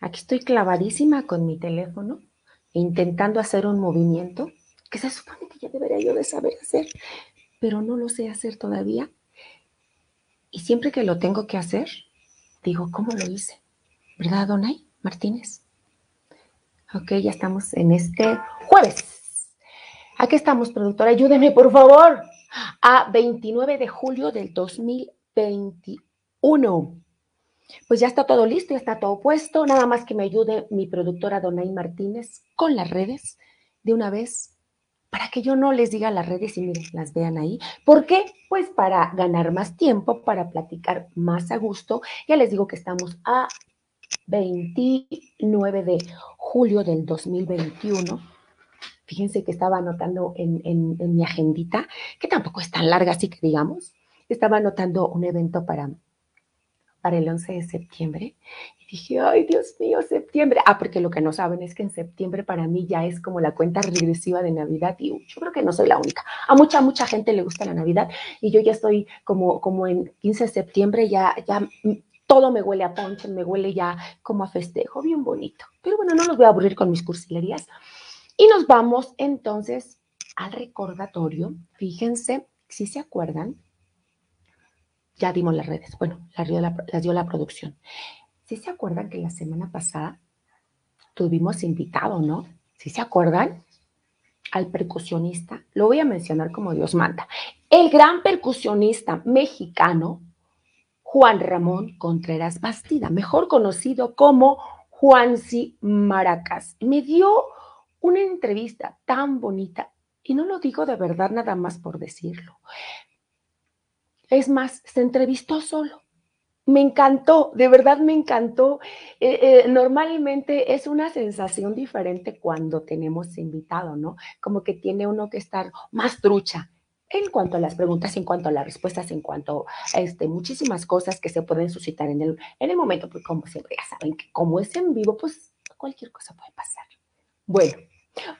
Aquí estoy clavadísima con mi teléfono, intentando hacer un movimiento que se supone que ya debería yo de saber hacer, pero no lo sé hacer todavía. Y siempre que lo tengo que hacer, digo, ¿cómo lo hice? ¿Verdad, Donay Martínez? Ok, ya estamos en este jueves. Aquí estamos, productora, ayúdeme, por favor, a 29 de julio del 2021. Pues ya está todo listo, ya está todo puesto. Nada más que me ayude mi productora Donay Martínez con las redes de una vez para que yo no les diga las redes y miren, las vean ahí. ¿Por qué? Pues para ganar más tiempo, para platicar más a gusto. Ya les digo que estamos a 29 de julio del 2021. Fíjense que estaba anotando en, en mi agendita, que tampoco es tan larga, así que digamos. Estaba anotando un evento para para el 11 de septiembre. Y dije, ay, Dios mío, septiembre. Ah, porque lo que no saben es que en septiembre para mí ya es como la cuenta regresiva de Navidad y yo creo que no soy la única. A mucha, mucha gente le gusta la Navidad y yo ya estoy como, como en 15 de septiembre, ya, ya todo me huele a ponche, me huele ya como a festejo, bien bonito. Pero bueno, no los voy a aburrir con mis cursilerías. Y nos vamos entonces al recordatorio. Fíjense, si se acuerdan, ya dimos las redes. Bueno, las dio la, las dio la producción. ¿Sí se acuerdan que la semana pasada tuvimos invitado, no? ¿Sí se acuerdan? Al percusionista, lo voy a mencionar como Dios manda. El gran percusionista mexicano, Juan Ramón Contreras Bastida, mejor conocido como Juansi Maracas. Me dio una entrevista tan bonita, y no lo digo de verdad nada más por decirlo. Es más, se entrevistó solo. Me encantó, de verdad me encantó. Eh, eh, normalmente es una sensación diferente cuando tenemos invitado, ¿no? Como que tiene uno que estar más trucha en cuanto a las preguntas, en cuanto a las respuestas, en cuanto a este, muchísimas cosas que se pueden suscitar en el, en el momento, porque como siempre ya saben que como es en vivo, pues cualquier cosa puede pasar. Bueno,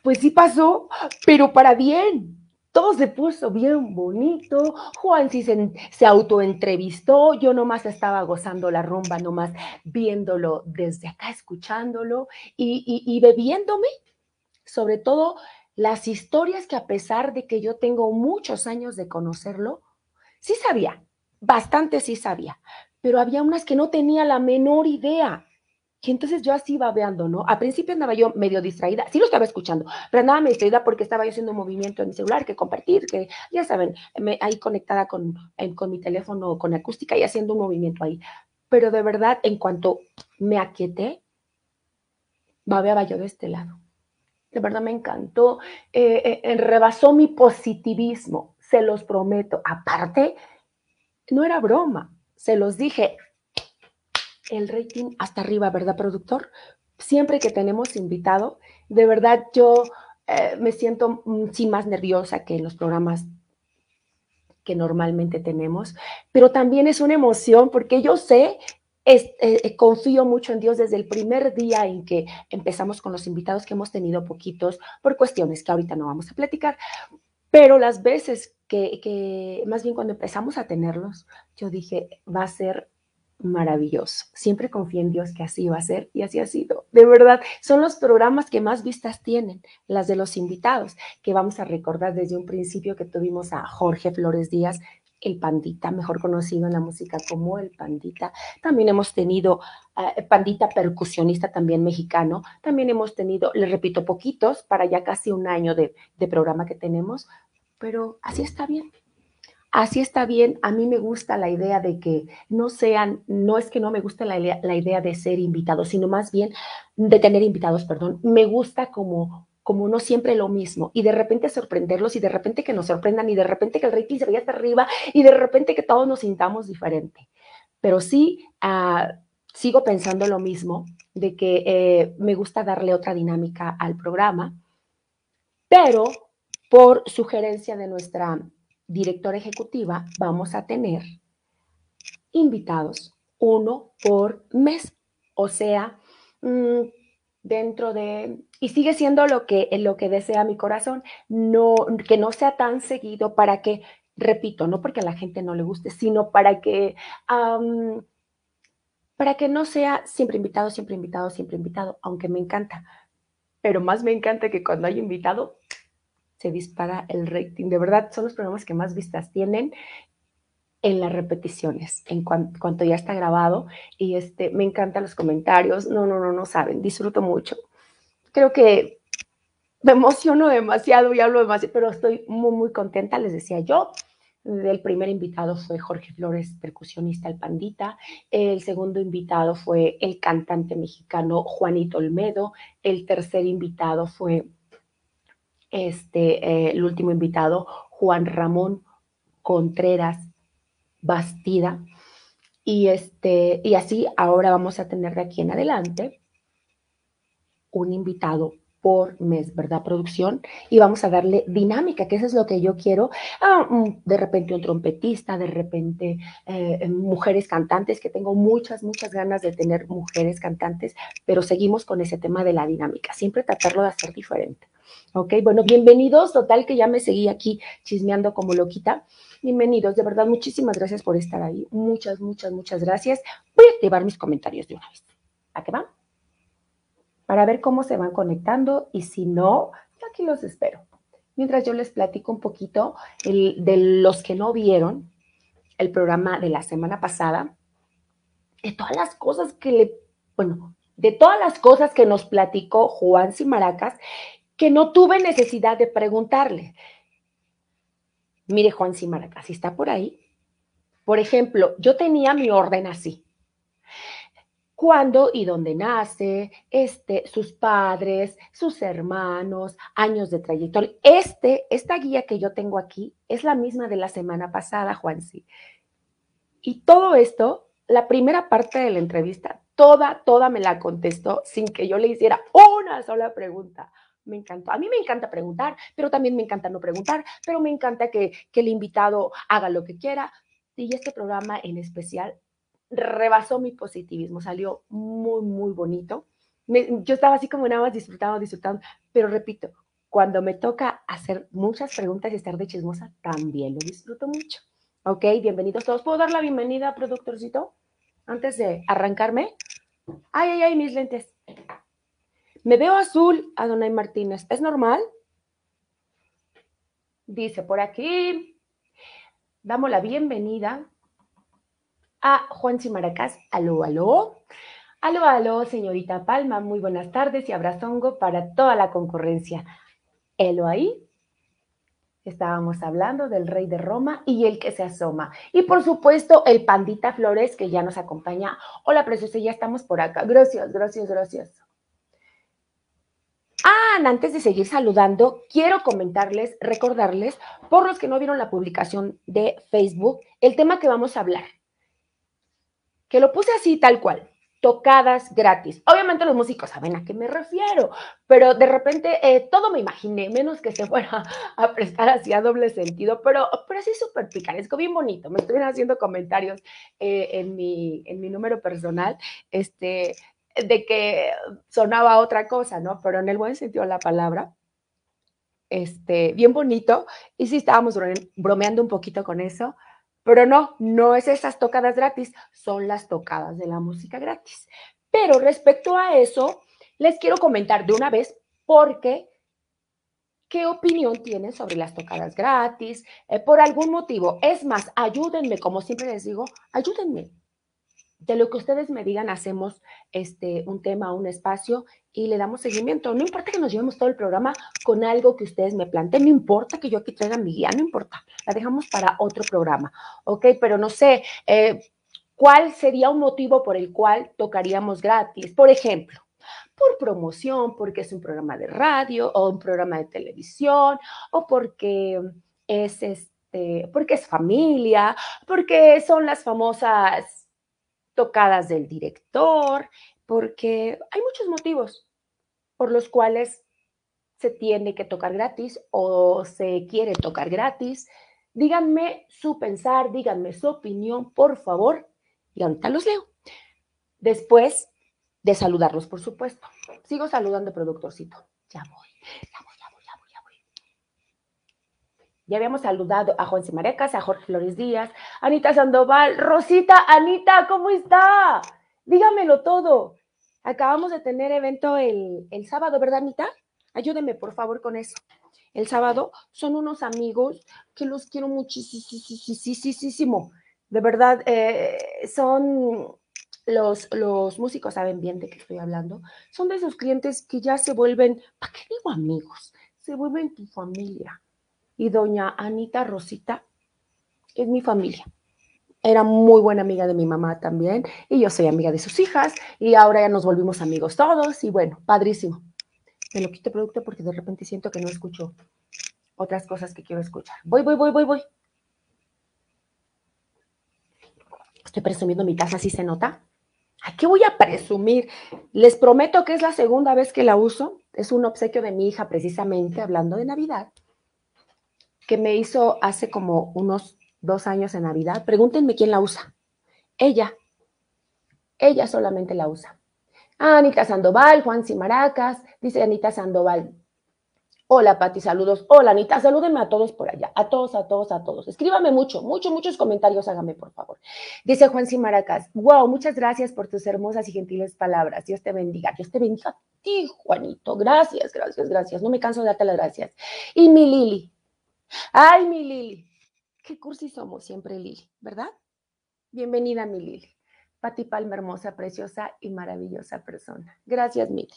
pues sí pasó, pero para bien todo se puso bien bonito. Juan sí se, se autoentrevistó. Yo nomás estaba gozando la rumba, nomás viéndolo desde acá, escuchándolo y, y bebiéndome, sobre todo las historias que a pesar de que yo tengo muchos años de conocerlo, sí sabía, bastante sí sabía, pero había unas que no tenía la menor idea. Y entonces yo así iba veando, ¿no? A principio andaba yo medio distraída, sí lo estaba escuchando, pero andaba medio distraída porque estaba yo haciendo un movimiento en mi celular, que compartir, que ya saben, ahí conectada con, con mi teléfono, con acústica y haciendo un movimiento ahí. Pero de verdad, en cuanto me aquieté, babeaba yo de este lado. De verdad me encantó, eh, eh, rebasó mi positivismo, se los prometo. Aparte, no era broma, se los dije, el rating hasta arriba, ¿verdad, productor? Siempre que tenemos invitado, de verdad yo eh, me siento mm, sí más nerviosa que en los programas que normalmente tenemos, pero también es una emoción porque yo sé, eh, eh, confío mucho en Dios desde el primer día en que empezamos con los invitados que hemos tenido poquitos por cuestiones que ahorita no vamos a platicar, pero las veces que más bien cuando empezamos a tenerlos, yo dije, va a ser maravilloso. Siempre confío en Dios que así va a ser y así ha sido. De verdad, son los programas que más vistas tienen, las de los invitados, que vamos a recordar desde un principio que tuvimos a Jorge Flores Díaz, el Pandita, mejor conocido en la música como el Pandita. También hemos tenido uh, Pandita percusionista también mexicano. También hemos tenido, le repito, poquitos para ya casi un año de, de programa que tenemos, pero así está bien así está bien. A mí me gusta la idea de que no sean, no es que no me guste la, idea de ser invitados, sino más bien de tener invitados, perdón. Me gusta como como no siempre lo mismo y de repente sorprenderlos y de repente que nos sorprendan y de repente que el rating se vaya hasta arriba y de repente que todos nos sintamos diferente. Pero sí, uh, sigo pensando lo mismo, de que eh, me gusta darle otra dinámica al programa, pero por sugerencia de nuestra directora ejecutiva, vamos a tener invitados, uno por mes, o sea, mm, dentro de, y sigue siendo lo que, lo que desea mi corazón, no, que no sea tan seguido para que, repito, no porque a la gente no le guste, sino para que para que no sea siempre invitado, siempre invitado, siempre invitado, aunque me encanta. Pero más me encanta que cuando hay invitado se dispara el rating. De verdad, son los programas que más vistas tienen en las repeticiones, en cuanto ya está grabado. Y este, me encantan los comentarios. No, no, no, no saben. Disfruto mucho. Creo que me emociono demasiado y hablo demasiado, pero estoy muy, muy contenta. Les decía yo, el primer invitado fue Jorge Flores, percusionista El Pandita. El segundo invitado fue el cantante mexicano Juanito Olmedo. El tercer invitado fue este, eh, el último invitado, Juan Ramón Contreras Bastida. Y, este, y así ahora vamos a tener de aquí en adelante un invitado por mes, ¿verdad? Producción, y vamos a darle dinámica, que eso es lo que yo quiero. Ah, mm, de repente un trompetista, de repente eh, mujeres cantantes, que tengo muchas, muchas ganas de tener mujeres cantantes, pero seguimos con ese tema de la dinámica, siempre tratarlo de hacer diferente. Ok, bueno, bienvenidos, total que ya me seguí aquí chismeando como loquita. Bienvenidos, de verdad, muchísimas gracias por estar ahí. Muchas, muchas, muchas gracias. Voy a activar mis comentarios de una vez. ¿A qué van? Para ver cómo se van conectando y si no, aquí los espero. Mientras yo les platico un poquito de los que no vieron el programa de la semana pasada, de todas las cosas que le, bueno, de todas las cosas que nos platicó Juan Simaracas, que no tuve necesidad de preguntarle. Mire, Juan Simaracas, si está por ahí. Por ejemplo, yo tenía mi orden así cuándo y dónde nace, este, sus padres, sus hermanos, años de trayectoria. Este, esta guía que yo tengo aquí es la misma de la semana pasada, Juansi. Y todo esto, la primera parte de la entrevista, toda, toda me la contestó sin que yo le hiciera una sola pregunta. Me encantó. A mí me encanta preguntar, pero también me encanta no preguntar, pero me encanta que, que el invitado haga lo que quiera. Y este programa en especial rebasó mi positivismo, salió muy, muy bonito. yo estaba así como nada más disfrutando, disfrutando, pero repito, cuando me toca hacer muchas preguntas y estar de chismosa, también lo disfruto mucho. Ok, bienvenidos todos. ¿Puedo dar la bienvenida, productorcito? Antes de arrancarme. Ay, ay, ay, mis lentes. Me veo azul, Adonai Martínez. ¿Es normal? Dice por aquí. Damos la bienvenida a Juan Simaracas. Aló, aló. Aló, aló, señorita Palma. Muy buenas tardes y abrazongo para toda la concurrencia. Elo ahí. Estábamos hablando del rey de Roma y el que se asoma. Y por supuesto, el pandita Flores que ya nos acompaña. Hola, preciosa, ya estamos por acá. Gracias, gracias, gracias. Ah, antes de seguir saludando, quiero comentarles, recordarles, por los que no vieron la publicación de Facebook, el tema que vamos a hablar que lo puse así tal cual, tocadas gratis. Obviamente los músicos saben a qué me refiero, pero de repente eh, todo me imaginé, menos que se fuera a prestar así a doble sentido, pero, pero así súper picaresco, bien bonito. Me estuvieron haciendo comentarios eh, en, mi, en mi número personal, este, de que sonaba otra cosa, ¿no? Pero en el buen sentido de la palabra. Este, bien bonito, y sí estábamos bromeando un poquito con eso, pero no, no es esas tocadas gratis, son las tocadas de la música gratis. Pero respecto a eso, les quiero comentar de una vez porque qué opinión tienen sobre las tocadas gratis, eh, por algún motivo. Es más, ayúdenme, como siempre les digo, ayúdenme de lo que ustedes me digan, hacemos este, un tema, un espacio y le damos seguimiento. No importa que nos llevemos todo el programa con algo que ustedes me planteen, no importa que yo aquí traiga mi guía, no importa, la dejamos para otro programa, ¿ok? Pero no sé, eh, ¿cuál sería un motivo por el cual tocaríamos gratis? Por ejemplo, por promoción, porque es un programa de radio o un programa de televisión o porque es este, porque es familia, porque son las famosas tocadas del director, porque hay muchos motivos por los cuales se tiene que tocar gratis o se quiere tocar gratis. Díganme su pensar, díganme su opinión, por favor, y ahorita los leo. Después de saludarlos, por supuesto. Sigo saludando, productorcito. Ya voy, ya voy, ya voy, ya voy, ya voy. Ya habíamos saludado a Juan Simarecas, a Jorge Flores Díaz, Anita Sandoval, Rosita, Anita, ¿cómo está? Dígamelo todo. Acabamos de tener evento el, el sábado, ¿verdad, Anita? Ayúdeme, por favor, con eso. El sábado son unos amigos que los quiero muchísimo. De verdad, eh, son los, los músicos saben bien de qué estoy hablando. Son de esos clientes que ya se vuelven, ¿para qué digo amigos? Se vuelven tu familia. Y doña Anita Rosita es mi familia. Era muy buena amiga de mi mamá también, y yo soy amiga de sus hijas, y ahora ya nos volvimos amigos todos, y bueno, padrísimo me lo quito producto porque de repente siento que no escucho otras cosas que quiero escuchar. Voy, voy, voy, voy, voy. Estoy presumiendo mi taza, ¿sí se nota? ¿A qué voy a presumir? Les prometo que es la segunda vez que la uso. Es un obsequio de mi hija, precisamente, hablando de Navidad, que me hizo hace como unos dos años en Navidad. Pregúntenme quién la usa. Ella. Ella solamente la usa. Anita Sandoval, Juan Cimaracas, dice Anita Sandoval. Hola, Pati, saludos. Hola, Anita, salúdenme a todos por allá. A todos, a todos, a todos. Escríbame mucho, mucho, muchos comentarios, hágame, por favor. Dice Juan Cimaracas. Wow, muchas gracias por tus hermosas y gentiles palabras. Dios te bendiga. Dios te bendiga a ti, Juanito. Gracias, gracias, gracias. No me canso de darte las gracias. Y mi Lili. Ay, mi Lili. Qué cursi somos siempre, Lili, ¿verdad? Bienvenida, mi Lili. Pati Palma, hermosa, preciosa y maravillosa persona. Gracias, Mili.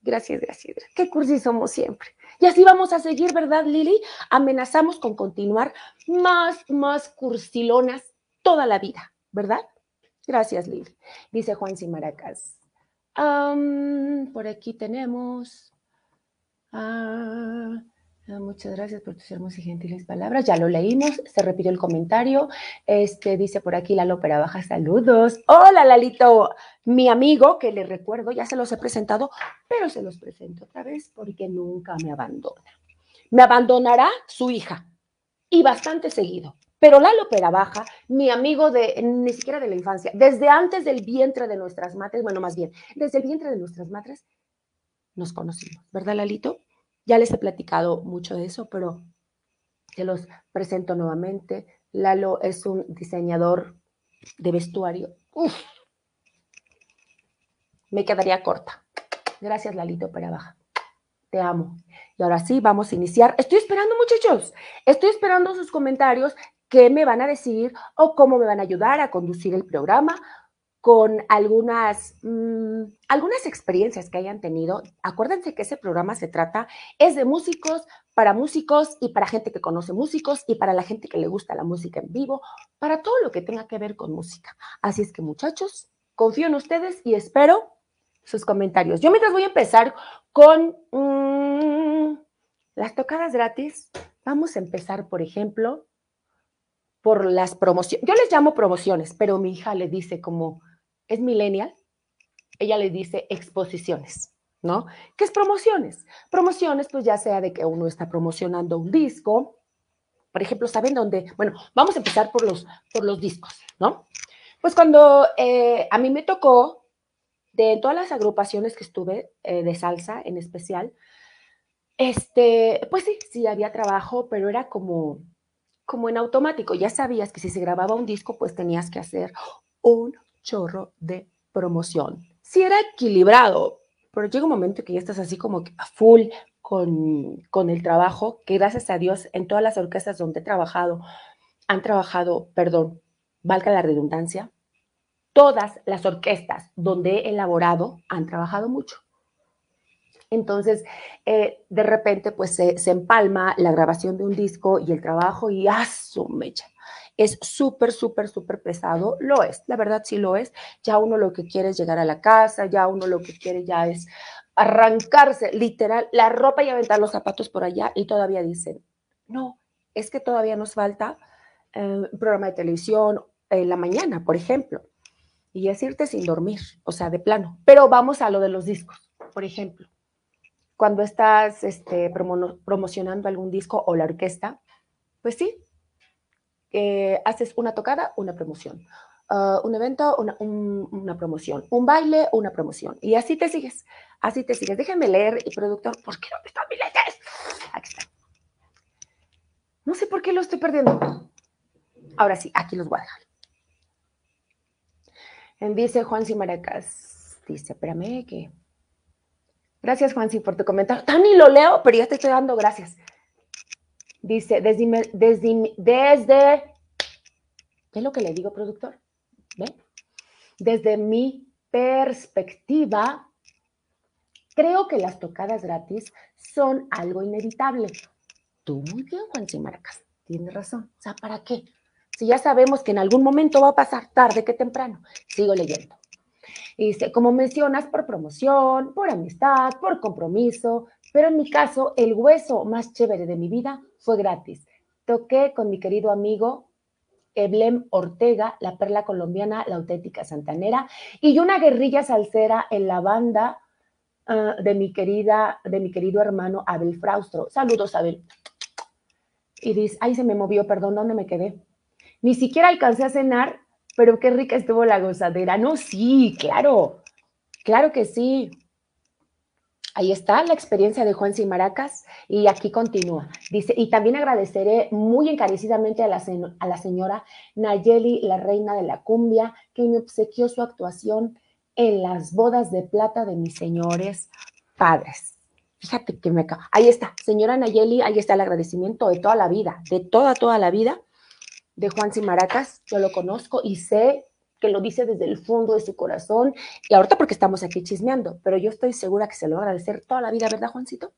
Gracias, gracias. Qué cursi somos siempre. Y así vamos a seguir, ¿verdad, Lili? Amenazamos con continuar más, más cursilonas toda la vida, ¿verdad? Gracias, Lili. Dice Juan Simaracas. por aquí tenemos. Ah, muchas gracias por tus hermosas y gentiles palabras. Ya lo leímos, se repitió el comentario. Este dice por aquí Lalo Opera Baja, saludos. Hola Lalito, mi amigo, que le recuerdo, ya se los he presentado, pero se los presento otra vez porque nunca me abandona. Me abandonará su hija y bastante seguido. Pero Lalo Opera Baja, mi amigo de ni siquiera de la infancia, desde antes del vientre de nuestras madres, bueno, más bien, desde el vientre de nuestras madres, nos conocimos, ¿verdad, Lalito? Ya les he platicado mucho de eso, pero te los presento nuevamente. Lalo es un diseñador de vestuario. Me quedaría corta. Gracias, Lalito para Baja. Te amo. Y ahora sí, vamos a iniciar. Estoy esperando, muchachos. Estoy esperando sus comentarios, qué me van a decir o cómo me van a ayudar a conducir el programa con algunas, mm, algunas experiencias que hayan tenido. Acuérdense que ese programa se trata, es de músicos, para músicos y para gente que conoce músicos y para la gente que le gusta la música en vivo, para todo lo que tenga que ver con música. Así es que muchachos, confío en ustedes y espero sus comentarios. Yo mientras voy a empezar con mm, las tocadas gratis, vamos a empezar, por ejemplo, por las promociones. Yo les llamo promociones, pero mi hija le dice como es millennial, ella le dice exposiciones, ¿no? ¿Qué es promociones? Promociones, pues ya sea de que uno está promocionando un disco, por ejemplo, ¿saben dónde? Bueno, vamos a empezar por los, por los discos, ¿no? Pues cuando eh, a mí me tocó, de todas las agrupaciones que estuve, eh, de salsa en especial, este, pues sí, sí había trabajo, pero era como, como en automático. Ya sabías que si se grababa un disco, pues tenías que hacer un chorro de promoción. Si era equilibrado, pero llega un momento que ya estás así como a full con, con el trabajo, que gracias a Dios en todas las orquestas donde he trabajado, han trabajado, perdón, valga la redundancia, todas las orquestas donde he elaborado han trabajado mucho. Entonces, eh, de repente, pues se, se, empalma la grabación de un disco y el trabajo y ¡ah, su mecha! Es súper, súper, súper pesado. Lo es, la verdad sí lo es. Ya uno lo que quiere es llegar a la casa, ya uno lo que quiere ya es arrancarse, literal, la ropa y aventar los zapatos por allá y todavía dicen, no, es que todavía nos falta eh, programa de televisión en la mañana, por ejemplo. y es irte sin dormir, o sea, de plano. Pero vamos a lo de los discos, por ejemplo. Cuando estás este, promocionando algún disco o la orquesta, pues sí, haces una tocada, una promoción. Ah, un evento, una, promoción. Un baile, una promoción. Y así te sigues. Así te sigues. Déjenme leer, y productor, ¿por qué no están mis lentes? Aquí está. No sé por qué lo estoy perdiendo. Ahora sí, aquí los voy a dejar. Dice Juan Maracas, dice, espérame que... Gracias, Juanci, por tu comentario. Tan ni lo leo, pero ya te estoy dando gracias. Dice, desde, desde, desde, ¿qué es lo que le digo, productor? ¿Ve? Desde mi perspectiva, creo que las tocadas gratis son algo inevitable. Tú muy bien, Juan Maracas, tienes razón. O sea, ¿para qué? Si ya sabemos que en algún momento va a pasar, tarde que temprano. Sigo leyendo. dice, como mencionas, por promoción, por amistad, por compromiso, pero en mi caso, el hueso más chévere de mi vida fue gratis. Toqué con mi querido amigo Eblem Ortega, la perla colombiana, la auténtica santanera, y una guerrilla salsera en la banda ah, de mi querida, de mi querido hermano Abel Fraustro. Saludos, Abel. Y dice, ay, se me movió, perdón, ¿dónde me quedé? Ni siquiera alcancé a cenar, pero qué rica estuvo la gozadera. No, sí, claro, claro que sí. Ahí está la experiencia de Juan Maracas y aquí continúa. Dice, y también agradeceré muy encarecidamente a la, señora Nayeli, la reina de la cumbia, que me obsequió su actuación en las bodas de plata de mis señores padres. Fíjate que me acaba. Ahí está, señora Nayeli, ahí está el agradecimiento de toda la vida, de toda, toda la vida de Juan Maracas, yo lo conozco y sé que lo dice desde el fondo de su corazón, y ahorita porque estamos aquí chismeando, pero yo estoy segura que se lo va a agradecer toda la vida, ¿verdad, Juancito?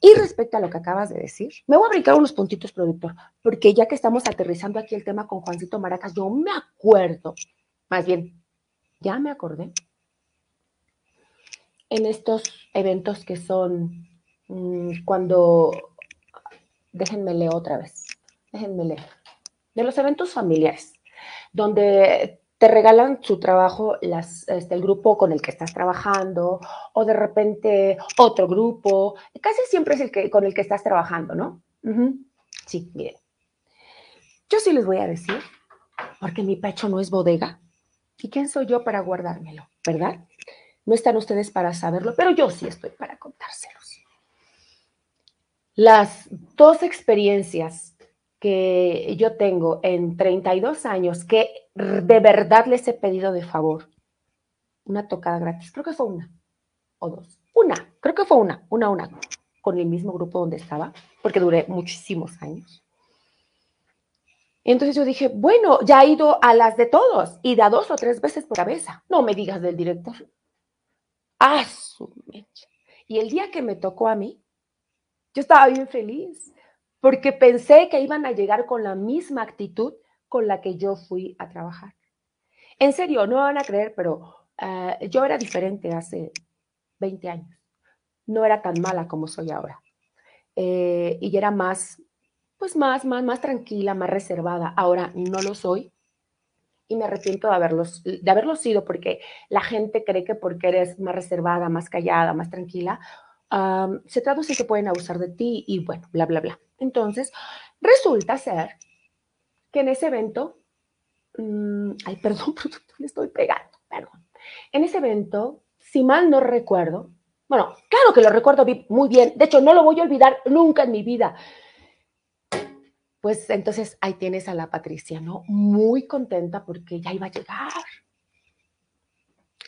Y respecto a lo que acabas de decir, me voy a brincar unos puntitos, productor, porque ya que estamos aterrizando aquí el tema con Juancito Maracas, yo me acuerdo, más bien, ya me acordé, en estos eventos que son mm, cuando, déjenme leer otra vez, déjenme leer de los eventos familiares, donde te regalan su trabajo las, este, el grupo con el que estás trabajando o de repente otro grupo, casi siempre es el que, con el que estás trabajando, ¿no? Sí, miren. Yo sí les voy a decir, porque mi pecho no es bodega. ¿Y quién soy yo para guardármelo? ¿Verdad? No están ustedes para saberlo, pero yo sí estoy para contárselos. Las dos experiencias que yo tengo en 32 años que de verdad les he pedido de favor una tocada gratis. Creo que fue una o dos. Una, creo que fue una, una, una, con el mismo grupo donde estaba, porque duré muchísimos años. Entonces yo dije, bueno, ya he ido a las de todos y da dos o tres veces por cabeza. No me digas del director. ¡Ah, su mecha! Y el día que me tocó a mí, yo estaba bien feliz porque pensé que iban a llegar con la misma actitud con la que yo fui a trabajar. En serio, no van a creer, pero eh, yo era diferente hace 20 años. No era tan mala como soy ahora. Eh, y era más, pues más, más, más tranquila, más reservada. Ahora no lo soy y me arrepiento de haberlos, de haberlo sido porque la gente cree que porque eres más reservada, más callada, más tranquila, se traduce que pueden abusar de ti y bueno, bla, bla, bla. Entonces, resulta ser que en ese evento, mm, ay, perdón, le estoy pegando, perdón. En ese evento, si mal no recuerdo, bueno, claro que lo recuerdo muy bien, de hecho no lo voy a olvidar nunca en mi vida. Pues entonces ahí tienes a la Patricia, ¿no? Muy contenta porque ya iba a llegar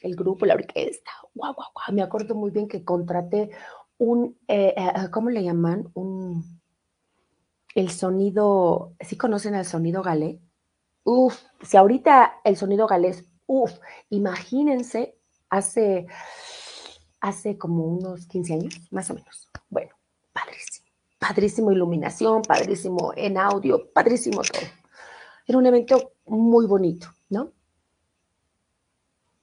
el grupo, la orquesta, guau, guau, guau. Me acuerdo muy bien que contraté un, eh, eh, ¿cómo le llaman? Un, el sonido, ¿sí conocen el sonido galé? Uf, si ahorita el sonido galés, uf, imagínense hace, hace como unos 15 años, más o menos. Bueno, padrísimo, padrísimo iluminación, padrísimo en audio, padrísimo todo. Era un evento muy bonito, ¿no?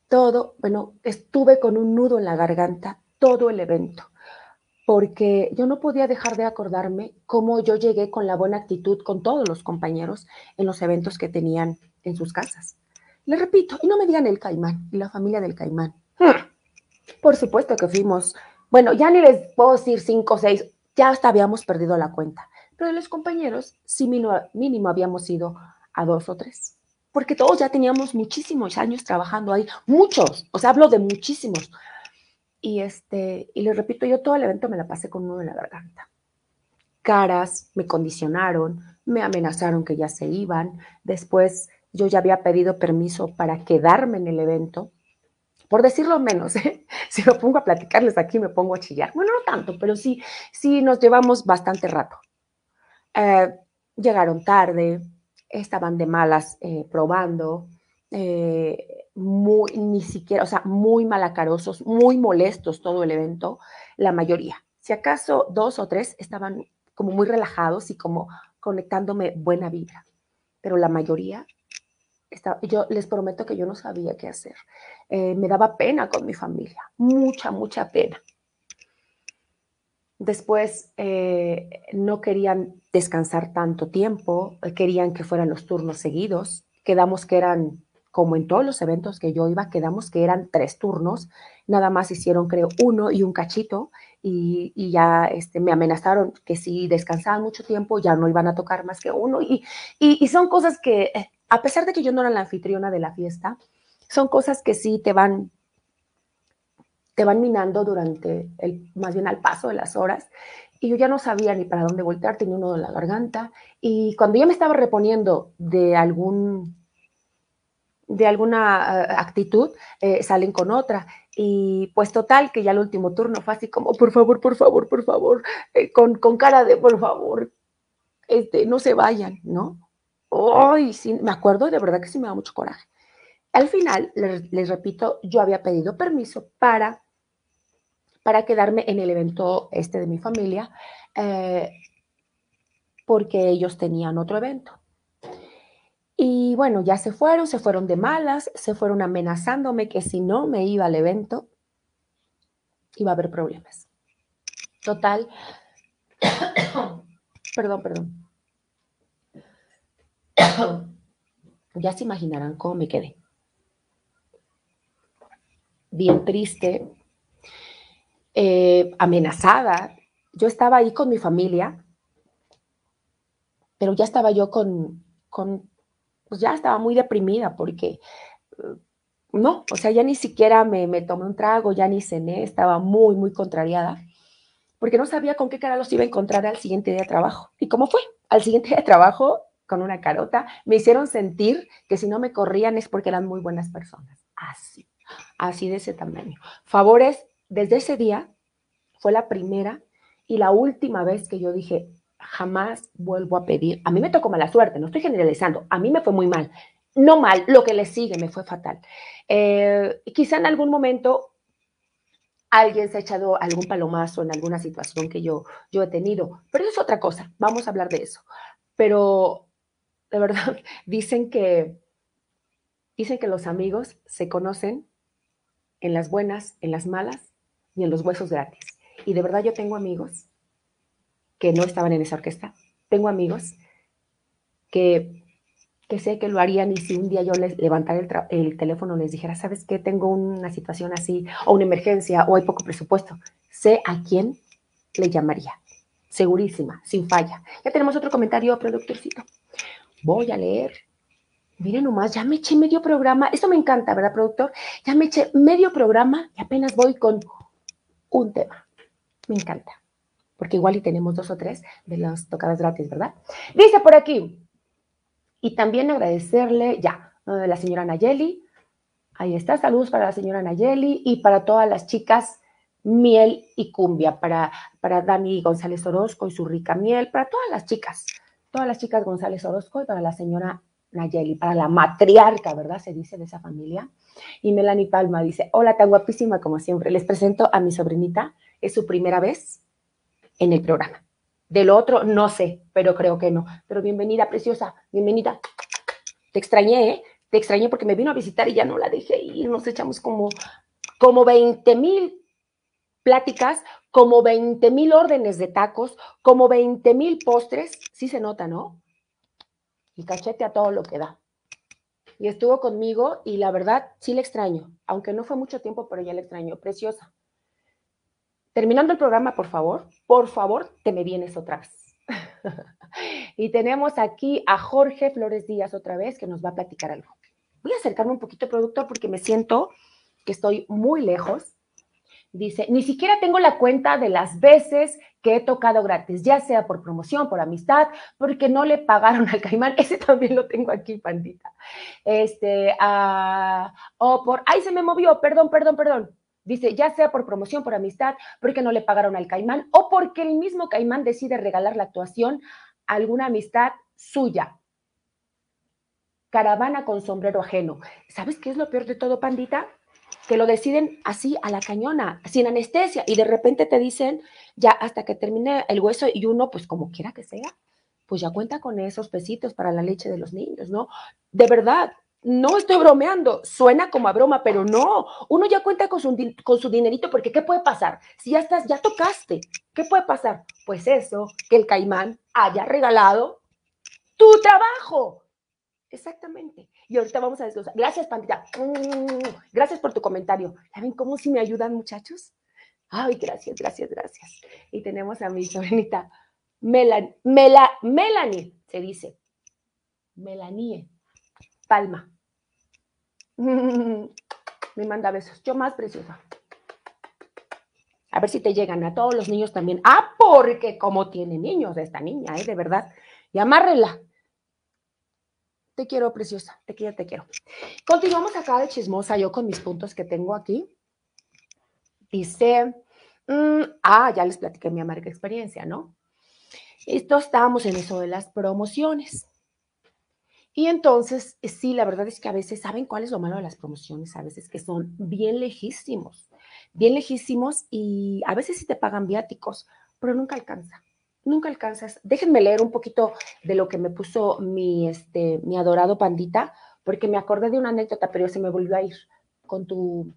Todo, bueno, estuve con un nudo en la garganta todo el evento, porque yo no podía dejar de acordarme cómo yo llegué con la buena actitud con todos los compañeros en los eventos que tenían en sus casas. Le repito, y no me digan el caimán y la familia del caimán. Hmm. Por supuesto que fuimos, bueno, ya ni les puedo decir cinco o seis, ya hasta habíamos perdido la cuenta. Pero de los compañeros, sí mínimo, habíamos ido a dos o tres. Porque todos ya teníamos muchísimos años trabajando ahí, muchos, o sea, hablo de muchísimos. Y este, y les repito, yo todo el evento me la pasé con uno en la garganta. Caras, me condicionaron, me amenazaron que ya se iban. Después yo ya había pedido permiso para quedarme en el evento, por decirlo menos, ¿eh? si me pongo a platicarles aquí me pongo a chillar. Bueno, no tanto, pero sí, sí nos llevamos bastante rato. Eh, llegaron tarde, estaban de malas eh, probando, muy, ni siquiera, o sea, muy malacarosos, muy molestos todo el evento, la mayoría. Si acaso dos o tres estaban como muy relajados y como conectándome buena vibra, pero la mayoría yo les prometo que yo no sabía qué hacer. Eh, me daba pena con mi familia, mucha, mucha pena. Después eh, no querían descansar tanto tiempo, querían que fueran los turnos seguidos. Quedamos que eran, como en todos los eventos que yo iba, quedamos que eran tres turnos. Nada más hicieron, creo, uno y un cachito. Y, ya este, me amenazaron que si descansaban mucho tiempo ya no iban a tocar más que uno. Y, y son cosas que eh, a pesar de que yo no era la anfitriona de la fiesta, son cosas que sí te van, te van minando durante el, más bien al paso de las horas. Y yo ya no sabía ni para dónde voltear, tenía uno de la garganta. Y cuando yo me estaba reponiendo de algún de alguna eh, actitud, eh, salen con otra. Y pues total, que ya el último turno fue así como, por favor, por favor, por favor, eh, con, con, cara de, por favor, este, no se vayan, ¿no? ¡Ay! sí, me acuerdo de verdad que sí me da mucho coraje. Al final, les, repito, yo había pedido permiso para, para quedarme en el evento este de mi familia, eh, porque ellos tenían otro evento. Y bueno, ya se fueron, se fueron de malas, se fueron amenazándome que si no me iba al evento, iba a haber problemas. Total. perdón, perdón. ya se imaginarán cómo me quedé. Bien triste, eh, amenazada. Yo estaba ahí con mi familia, pero ya estaba yo con, con pues ya estaba muy deprimida porque eh, no, o sea, ya ni siquiera me, me, tomé un trago, ya ni cené, estaba muy, muy contrariada, porque no sabía con qué cara los iba a encontrar al siguiente día de trabajo. ¿Y cómo fue? Al siguiente día de trabajo con una carota, me hicieron sentir que si no me corrían es porque eran muy buenas personas. Así, así de ese tamaño. Favores, desde ese día fue la primera y la última vez que yo dije, jamás vuelvo a pedir. A mí me tocó mala suerte, no estoy generalizando, a mí me fue muy mal. No mal, lo que le sigue me fue fatal. Eh, quizá en algún momento alguien se ha echado algún palomazo en alguna situación que yo, yo he tenido, pero eso es otra cosa, vamos a hablar de eso. Pero de verdad, dicen que, dicen que los amigos se conocen en las buenas, en las malas y en los huesos gratis. Y de verdad yo tengo amigos que no estaban en esa orquesta. Tengo amigos que, que sé que lo harían y si un día yo les levantara el, el teléfono les dijera, ¿sabes qué? Tengo una situación así o una emergencia o hay poco presupuesto. Sé a quién le llamaría. Segurísima, sin falla. Ya tenemos otro comentario, productorcito voy a leer. Miren nomás, ya me eché medio programa. Esto me encanta, ¿verdad, productor? Ya me eché medio programa y apenas voy con un tema. Me encanta. Porque igual y tenemos dos o tres de las tocadas gratis, ¿verdad? Dice por aquí. Y también agradecerle, ya, la señora Nayeli. Ahí está, saludos para la señora Nayeli y para todas las chicas miel y cumbia, para, para Dani González Orozco y su rica miel, para todas las chicas todas las chicas González Orozco y para la señora Nayeli, para la matriarca, ¿verdad? Se dice de esa familia. Y Melanie Palma dice, hola, tan guapísima como siempre. Les presento a mi sobrinita, es su primera vez en el programa. Del otro, no sé, pero creo que no. Pero bienvenida, preciosa, bienvenida. Te extrañé, ¿eh? Te extrañé porque me vino a visitar y ya no la dejé ir. Nos echamos como, como 20 mil pláticas como 20 mil órdenes de tacos, como 20 mil postres, sí se nota, ¿no? Y cachete a todo lo que da. y estuvo conmigo y la verdad sí le extraño, aunque no fue mucho tiempo, pero ya le extraño, preciosa. Terminando el programa, por favor, por favor, te me vienes otra vez. y tenemos aquí a Jorge Flores Díaz otra vez que nos va a platicar algo. Voy a acercarme un poquito, productor, porque me siento que estoy muy lejos. Dice, ni siquiera tengo la cuenta de las veces que he tocado gratis, ya sea por promoción, por amistad, porque no le pagaron al caimán. Ese también lo tengo aquí, pandita. Este, uh, o por, ay, se me movió, perdón, perdón, perdón. Dice, ya sea por promoción, por amistad, porque no le pagaron al caimán o porque el mismo caimán decide regalar la actuación a alguna amistad suya. Caravana con sombrero ajeno. ¿Sabes qué es lo peor de todo, pandita? Que lo deciden así a la cañona, sin anestesia, y de repente te dicen, ya hasta que termine el hueso y uno, pues como quiera que sea, pues ya cuenta con esos pesitos para la leche de los niños, ¿no? De verdad, no estoy bromeando, suena como a broma, pero no, uno ya cuenta con su, con su dinerito porque ¿qué puede pasar? Si ya estás, ya tocaste, ¿qué puede pasar? Pues eso, que el caimán haya regalado tu trabajo. Exactamente. Y ahorita vamos a desglosar. Gracias, Pandita. Mm, gracias por tu comentario. ¿Ya ven cómo si me ayudan, muchachos? Ay, gracias, gracias, gracias. Y tenemos a mi sobrinita, Melanie, Melanie, se dice. Melanie. Palma. Me manda besos. Yo más preciosa. A ver si te llegan a todos los niños también. Ah, porque como tiene niños esta niña, ¿eh? De verdad. Y amárrela. Te quiero, preciosa. Te quiero, te quiero. Continuamos acá de chismosa yo con mis puntos que tengo aquí. Dice, mm, ah, ya les platiqué mi amarga experiencia, ¿no? Esto estábamos en eso de las promociones. Y entonces, eh, sí, la verdad es que a veces, ¿saben cuál es lo malo de las promociones? A veces que son bien lejísimos, bien lejísimos y a veces sí te pagan viáticos, pero nunca alcanza, nunca alcanzas. Déjenme leer un poquito de lo que me puso mi, este, mi adorado pandita, porque me acordé de una anécdota, pero se me volvió a ir con tu,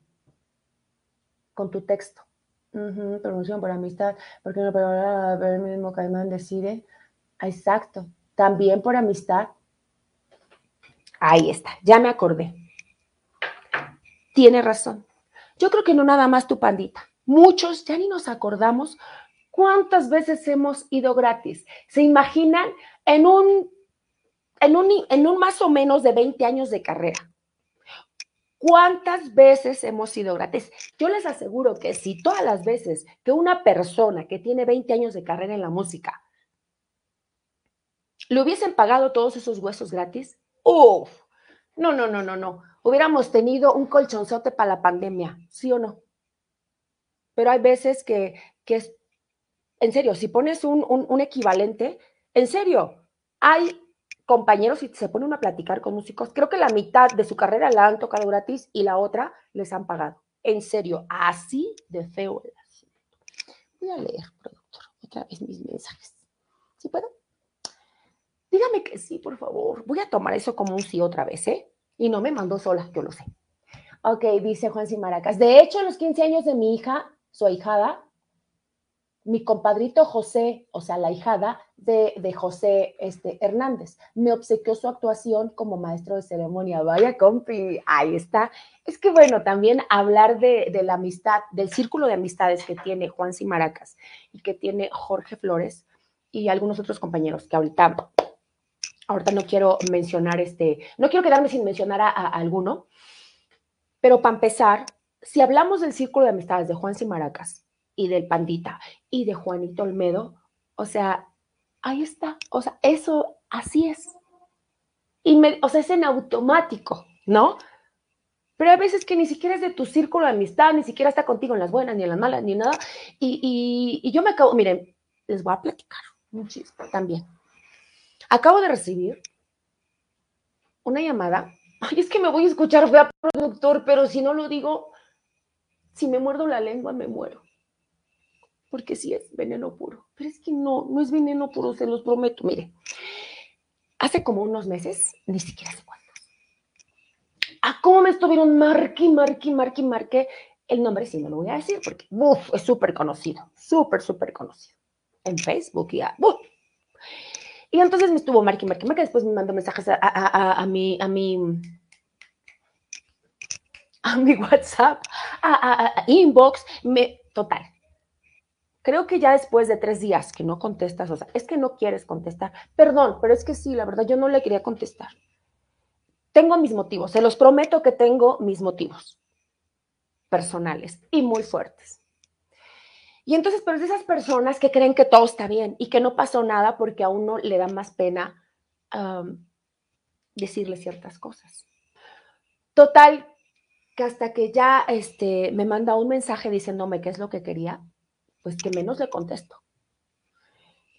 con tu texto. promoción por amistad, porque no, pero el mismo Caimán decide. Exacto, también por amistad Ahí está, ya me acordé. Tiene razón. Yo creo que no nada más tu pandita. Muchos ya ni nos acordamos cuántas veces hemos ido gratis. ¿Se imaginan en un, en un, en un más o menos de 20 años de carrera? ¿Cuántas veces hemos ido gratis? Yo les aseguro que si todas las veces que una persona que tiene 20 años de carrera en la música le hubiesen pagado todos esos huesos gratis, Uf, no, no, no, no, no. Hubiéramos tenido un colchonzote para la pandemia, ¿sí o no? Pero hay veces que, que es, en serio, si pones un, un, equivalente, en serio, hay compañeros y se ponen a platicar con músicos, creo que la mitad de su carrera la han tocado gratis y la otra les han pagado. En serio, así de feo el asunto. Voy a leer, productor, otra vez mis mensajes. ¿Sí puedo? Dígame que sí, por favor. Voy a tomar eso como un sí otra vez, ¿eh? Y no me mandó sola, yo lo sé. Ok, dice Juan Simaracas. De hecho, en los 15 años de mi hija, su ahijada, mi compadrito José, o sea, la hijada de, de, José este, Hernández, me obsequió su actuación como maestro de ceremonia. Vaya, compi, ahí está. Es que bueno, también hablar de, de la amistad, del círculo de amistades que tiene Juan Simaracas y que tiene Jorge Flores y algunos otros compañeros que ahorita ahorita no quiero mencionar este, no quiero quedarme sin mencionar a, alguno, pero para empezar, si hablamos del círculo de amistades de Juan Simaracas y del Pandita y de Juanito Olmedo, o sea, ahí está, o sea, eso así es. o sea, es en automático, ¿no? Pero hay veces que ni siquiera es de tu círculo de amistad, ni siquiera está contigo en las buenas, ni en las malas, ni nada. Y, y yo me acabo, miren, les voy a platicar chiste también. Acabo de recibir una llamada. Ay, es que me voy a escuchar fea, productor, pero si no lo digo, si me muerdo la lengua, me muero. Porque sí es veneno puro. Pero es que no, no es veneno puro, se los prometo. Mire, hace como unos meses, ni siquiera sé cuántos. ¿A cómo me estuvieron marque, marque, marque, marque? El nombre sí no lo voy a decir porque, es súper conocido, súper, súper conocido. En Facebook y a, y entonces me estuvo marque, marque, marque. Después me mandó mensajes a, a, a, mi, a, mi, a mi WhatsApp, a, inbox, me, total. Creo que ya después de tres días que no contestas, o sea, es que no quieres contestar. Perdón, pero es que sí, la verdad, yo no le quería contestar. Tengo mis motivos, se los prometo que tengo mis motivos personales y muy fuertes. Y entonces, pero es de esas personas que creen que todo está bien y que no pasó nada porque a uno le da más pena decirle ciertas cosas. Total, que hasta que ya este, me manda un mensaje diciéndome qué es lo que quería, pues que menos le contesto.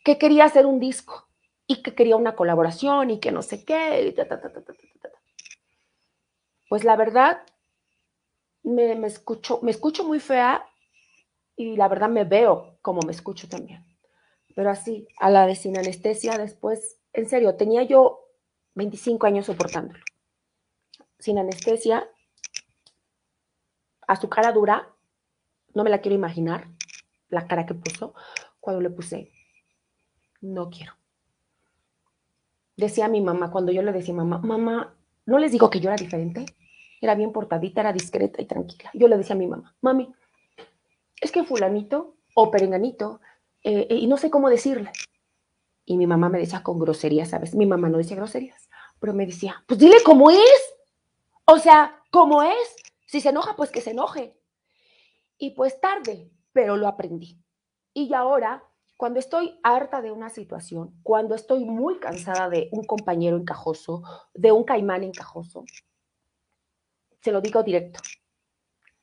Que quería hacer un disco y que quería una colaboración y que no sé qué. pues la verdad, me, me, escucho, me escucho muy fea y la verdad me veo como me escucho también. Pero así, a la de sin anestesia, después, en serio, tenía yo 25 años soportándolo. Sin anestesia, a su cara dura, no me la quiero imaginar, la cara que puso cuando le puse, no quiero. Decía mi mamá, cuando yo le decía, mamá, mamá, no les digo que yo era diferente, era bien portadita, era discreta y tranquila. Yo le decía a mi mamá, mami, es que fulanito o perenganito, eh, y no sé cómo decirle. Y mi mamá me decía con groserías, ¿sabes? Mi mamá no decía groserías, pero me decía, pues dile cómo es. O sea, ¿cómo es? Si se enoja, pues que se enoje. Y pues tarde, pero lo aprendí. Y ahora, cuando estoy harta de una situación, cuando estoy muy cansada de un compañero encajoso, de un caimán encajoso, se lo digo directo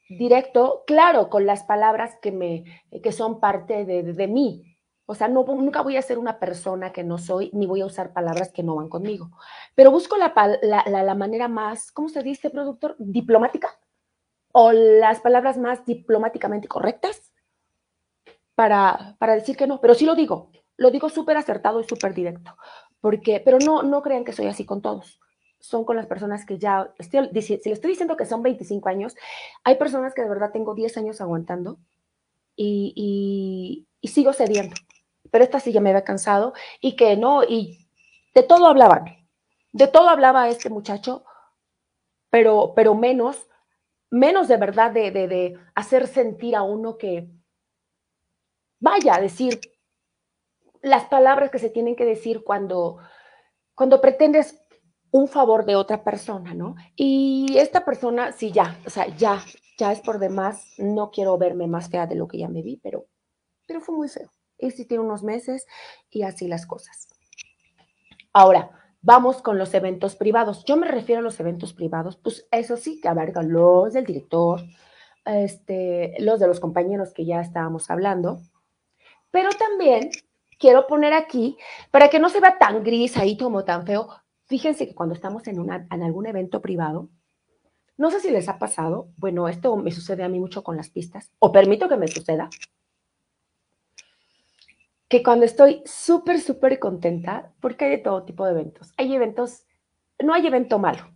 directo, claro, con las palabras que, me, que son parte de, mí. O sea, no, nunca voy a ser una persona que no soy, ni voy a usar palabras que no van conmigo. Pero busco la, la, manera más, ¿cómo se dice, productor? Diplomática. O las palabras más diplomáticamente correctas para, para decir que no. Pero sí lo digo, lo digo súper acertado y súper directo. Porque, pero no, no crean que soy así con todos son con las personas que ya, estoy, si le estoy diciendo que son 25 años, hay personas que de verdad tengo 10 años aguantando y, sigo cediendo. Pero esta sí ya me había cansado y que no, y de todo hablaban, de todo hablaba este muchacho, pero, pero menos, menos de verdad de, de, de hacer sentir a uno que, vaya a decir las palabras que se tienen que decir cuando, cuando pretendes un favor de otra persona, ¿no? Y esta persona, sí, ya, o sea, ya, ya es por demás, no quiero verme más fea de lo que ya me vi, pero, pero fue muy feo. Y sí tiene unos meses y así las cosas. Ahora, vamos con los eventos privados. Yo me refiero a los eventos privados, pues eso sí, que abarcan los del director, este, los de los compañeros que ya estábamos hablando, pero también quiero poner aquí, para que no se vea tan gris ahí como tan feo, Fíjense que cuando estamos en, una, en algún evento privado, no sé si les ha pasado, bueno, esto me sucede a mí mucho con las pistas, o permito que me suceda, que cuando estoy súper, súper contenta, porque hay de todo tipo de eventos. Hay eventos, no hay evento malo,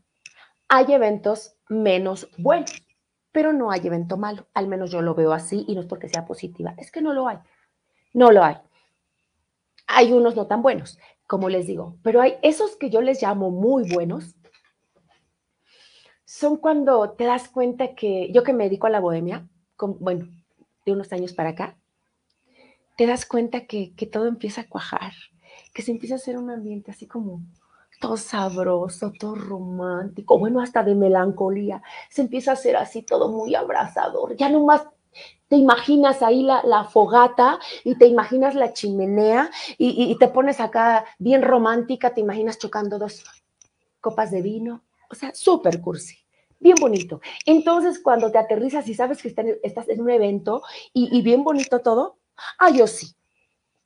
hay eventos menos buenos, pero no hay evento malo, al menos yo lo veo así y no es porque sea positiva, es que no lo hay, no lo hay. Hay unos no tan buenos, como les digo, pero hay esos que yo les llamo muy buenos, son cuando te das cuenta que yo que me dedico a la bohemia, bueno, de unos años para acá, te das cuenta que, que todo empieza a cuajar, que se empieza a hacer un ambiente así como todo sabroso, todo romántico, bueno, hasta de melancolía, se empieza a hacer así todo muy abrazador, ya no más te imaginas ahí la, fogata y te imaginas la chimenea y, te pones acá bien romántica, te imaginas chocando dos copas de vino, o sea, súper cursi, bien bonito. Entonces, cuando te aterrizas y sabes que estás en un evento y, y bien bonito todo, ah, yo sí,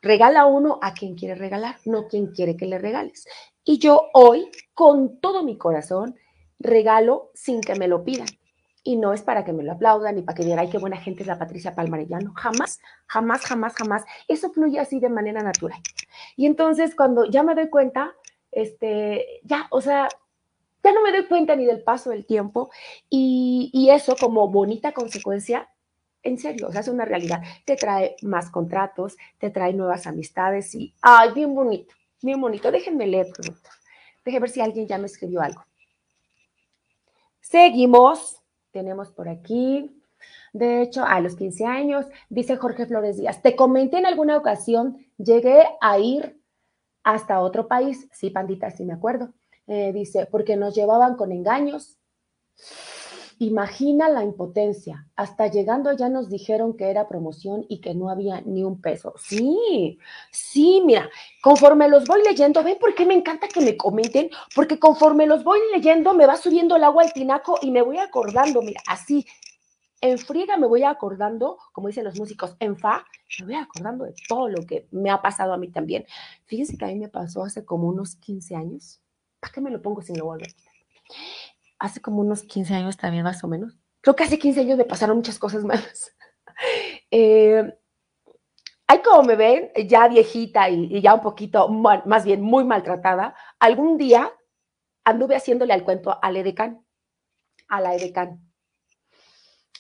regala uno a quien quiere regalar, no quien quiere que le regales. Y yo hoy, con todo mi corazón, regalo sin que me lo pidan y no es para que me lo aplaudan ni para que digan, ay, qué buena gente es la Patricia Palmarellano. Jamás, jamás, jamás, jamás. Eso fluye así de manera natural. Y entonces cuando ya me doy cuenta, este, ya, o sea, ya no me doy cuenta ni del paso del tiempo y, y eso como bonita consecuencia, en serio, o sea, es una realidad. Te trae más contratos, te trae nuevas amistades y, ay, bien bonito, bien bonito. Déjenme leer, productor. Déjenme ver si alguien ya me escribió algo. Seguimos tenemos por aquí. De hecho, a los 15 años, dice Jorge Flores Díaz, te comenté en alguna ocasión, llegué a ir hasta otro país. Sí, pandita, sí me acuerdo. Eh, dice, porque nos llevaban con engaños. Imagina la impotencia. Hasta llegando ya nos dijeron que era promoción y que no había ni un peso. Sí, sí, mira, conforme los voy leyendo, ¿ven por qué me encanta que me comenten? Porque conforme los voy leyendo, me va subiendo el agua al tinaco y me voy acordando, mira, así, en friega me voy acordando, como dicen los músicos, en fa, me voy acordando de todo lo que me ha pasado a mí también. Fíjense que a mí me pasó hace como unos 15 años. ¿Para qué me lo pongo sin lo vuelvo hace como unos 15 años también más o menos. Creo que hace 15 años me pasaron muchas cosas malas. Eh, hay como me ven, ya viejita y, ya un poquito, más bien muy maltratada, algún día anduve haciéndole al cuento al Edecán, a la Edecán,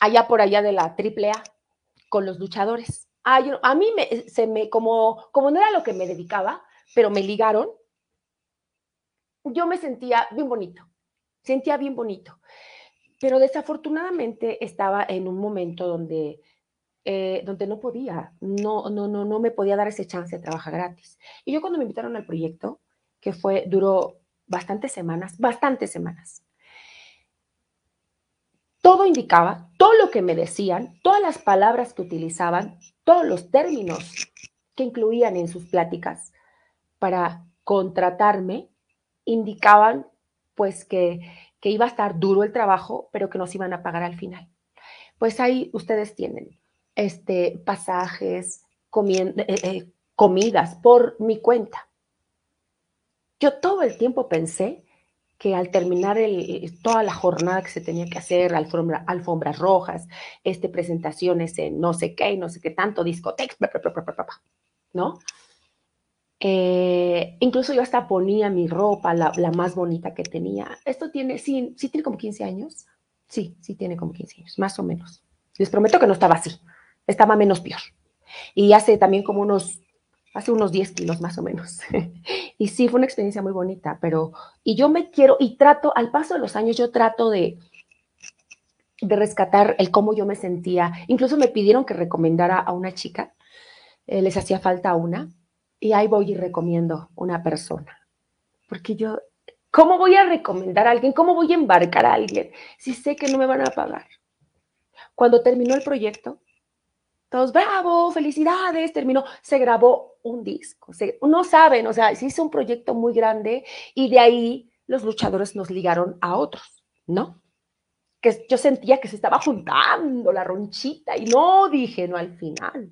allá por allá de la AAA, con los luchadores. a mí me, se me, como, como no era lo que me dedicaba, pero me ligaron, yo me sentía bien bonito sentía bien bonito. Pero desafortunadamente estaba en un momento donde, eh, donde no podía, no, no, no, no me podía dar ese chance de trabajar gratis. Y yo cuando me invitaron al proyecto, que fue, duró bastantes semanas, bastantes semanas, todo indicaba, todo lo que me decían, todas las palabras que utilizaban, todos los términos que incluían en sus pláticas para contratarme, indicaban pues que, iba a estar duro el trabajo, pero que nos iban a pagar al final. Pues ahí ustedes tienen este, pasajes, eh, eh, comidas por mi cuenta. Yo todo el tiempo pensé que al terminar toda la jornada que se tenía que hacer, alfombra, alfombras rojas, este, presentaciones en no sé qué, no sé qué tanto, discotecas, ¿no? Eh, incluso yo hasta ponía mi ropa, la, más bonita que tenía. Esto tiene, sí, sí tiene como 15 años. Sí, sí tiene como 15 años, más o menos. Les prometo que no estaba así, estaba menos peor. Y hace también como unos, hace unos 10 kilos más o menos. y sí, fue una experiencia muy bonita, pero, y yo me quiero, y trato, al paso de los años, yo trato de, de rescatar el cómo yo me sentía. Incluso me pidieron que recomendara a una chica, eh, les hacía falta una, y ahí voy y recomiendo una persona. Porque yo, ¿cómo voy a recomendar a alguien? ¿Cómo voy a embarcar a alguien si sé que no me van a pagar? Cuando terminó el proyecto, todos, bravo, felicidades, terminó, se grabó un disco. no saben, o sea, se hizo un proyecto muy grande y de ahí los luchadores nos ligaron a otros, ¿no? Que yo sentía que se estaba juntando la ronchita y no dije, no, al final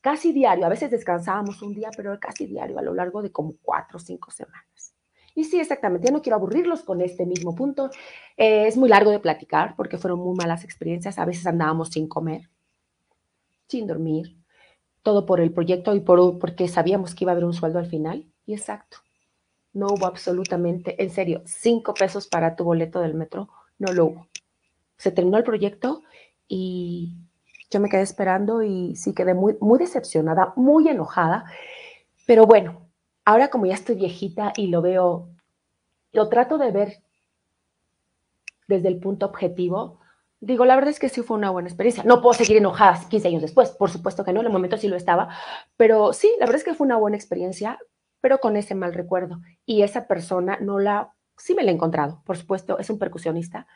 casi diario, a veces descansábamos un día, pero casi diario a lo largo de como cuatro o cinco semanas. Y sí, exactamente, ya no quiero aburrirlos con este mismo punto. Eh, es muy largo de platicar porque fueron muy malas experiencias. A veces andábamos sin comer, sin dormir, todo por el proyecto y por, porque sabíamos que iba a haber un sueldo al final. Y exacto, no hubo absolutamente, en serio, cinco pesos para tu boleto del metro, no lo hubo. Se terminó el proyecto y yo me quedé esperando y sí quedé muy, muy decepcionada, muy enojada. Pero bueno, ahora como ya estoy viejita y lo veo, lo trato de ver desde el punto objetivo, digo, la verdad es que sí fue una buena experiencia. No puedo seguir enojada 15 años después, por supuesto que no, en el momento sí lo estaba, pero sí, la verdad es que fue una buena experiencia, pero con ese mal recuerdo. Y esa persona no la, sí me la he encontrado, por supuesto, es un percusionista.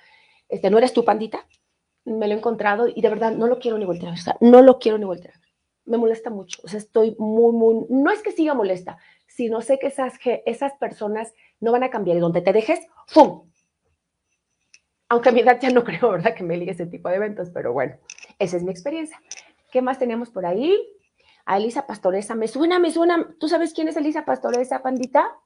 Este, ¿No eres tu pandita? Me lo he encontrado y de verdad no lo quiero ni voltear, o sea, no lo quiero ni voltear. Me molesta mucho, o sea, estoy muy, muy, no es que siga molesta, sino sé que esas, esas personas no van a cambiar y donde te dejes, ¡fum! Aunque a mi edad ya no creo, ¿verdad? Que me ligue ese tipo de eventos, pero bueno, esa es mi experiencia. ¿Qué más tenemos por ahí? A Elisa Pastoresa, me suena, me suena. ¿Tú sabes quién es Elisa Pastoresa, pandita?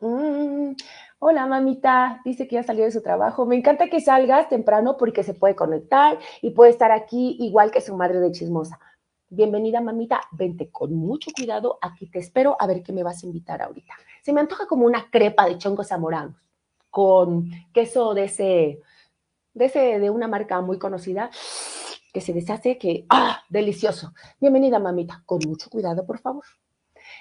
Mm, Hola, mamita, dice que ya salió de su trabajo. Me encanta que salgas temprano porque se puede conectar y puede estar aquí igual que su madre de chismosa. Bienvenida, mamita. Vente con mucho cuidado. Aquí te espero a ver qué me vas a invitar ahorita. Se me antoja como una crepa de chongos zamoranos con queso de ese, de ese, de una marca muy conocida que se deshace, que, ¡ah! Delicioso. Bienvenida, mamita. Con mucho cuidado, por favor.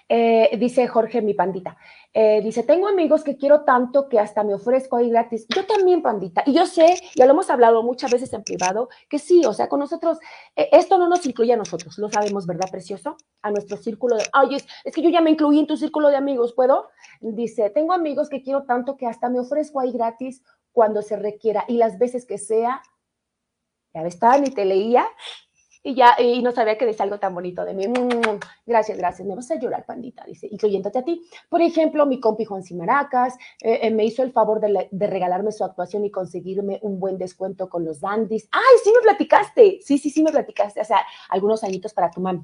Eh, dice Jorge, mi pandita. Eh, dice, tengo amigos que quiero tanto que hasta me ofrezco ahí gratis. Yo también, pandita. Y yo sé, ya lo hemos hablado muchas veces en privado, que sí, o sea, con nosotros, eh, esto no nos incluye a nosotros, lo sabemos, ¿verdad, precioso? A nuestro círculo de, ay, es, que yo ya me incluí en tu círculo de amigos, ¿puedo? Dice, tengo amigos que quiero tanto que hasta me ofrezco ahí gratis cuando se requiera y las veces que sea. Ya estaban y te leía y ya, y no sabía que decía algo tan bonito de mí. Mm, gracias, gracias. Me vas a llorar, pandita, dice, incluyéndote a ti. Por ejemplo, mi compi Juan Simaracas eh, eh, me hizo el favor de, regalarme su actuación y conseguirme un buen descuento con los dandies. ¡Ay, sí me platicaste! Sí, sí, sí me platicaste. O sea, algunos añitos para tu mami.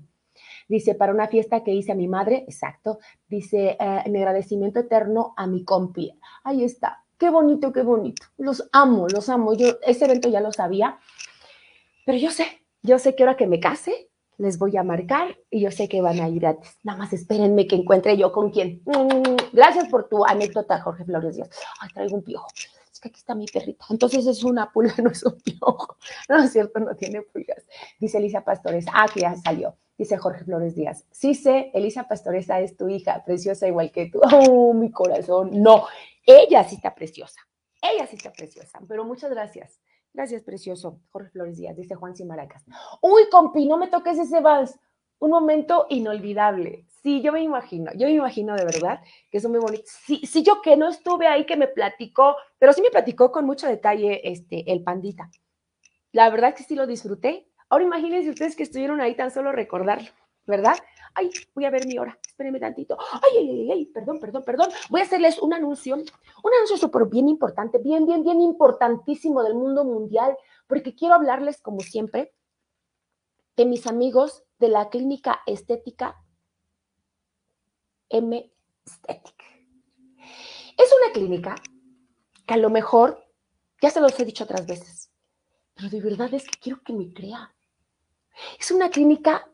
Dice, para una fiesta que hice a mi madre, exacto. Dice, eh, mi agradecimiento eterno a mi compi. Ahí está. Qué bonito, qué bonito. Los amo, los amo. Yo ese evento ya lo sabía, pero yo sé, yo sé que ahora que me case, les voy a marcar y yo sé que van a ir gratis. Nada más espérenme que encuentre yo con quién. Mm, gracias por tu anécdota, Jorge Flores Díaz. Ay, traigo un piojo. Es que aquí está mi perrita. Entonces es una pulga, no es un piojo. No es cierto, no tiene pulgas. Dice Elisa Pastores. Ah, que ya salió. Dice Jorge Flores Díaz. Sí sé, Elisa Pastoresa es tu hija, preciosa igual que tú. Oh, mi corazón. No, ella sí está preciosa. Ella sí está preciosa. Pero muchas gracias. Gracias, precioso. Jorge Flores Díaz, dice Juan Simaracas. Uy, compi, no me toques ese vals. Un momento inolvidable. Sí, yo me imagino, yo me imagino de verdad que es muy bonito. Sí, sí, yo que no estuve ahí, que me platicó, pero sí me platicó con mucho detalle este, el pandita. La verdad que sí lo disfruté. Ahora imagínense ustedes que estuvieron ahí tan solo recordarlo, ¿verdad? Ay, voy a ver mi hora. Espérenme tantito. Ay, ay, ay, ay, perdón, perdón, perdón. Voy a hacerles un anuncio, un anuncio súper bien importante, bien, bien, bien importantísimo del mundo mundial, porque quiero hablarles, como siempre, de mis amigos de la clínica estética M Esthetic. Es una clínica que a lo mejor, ya se los he dicho otras veces, pero de verdad es que quiero que me crea. Es una clínica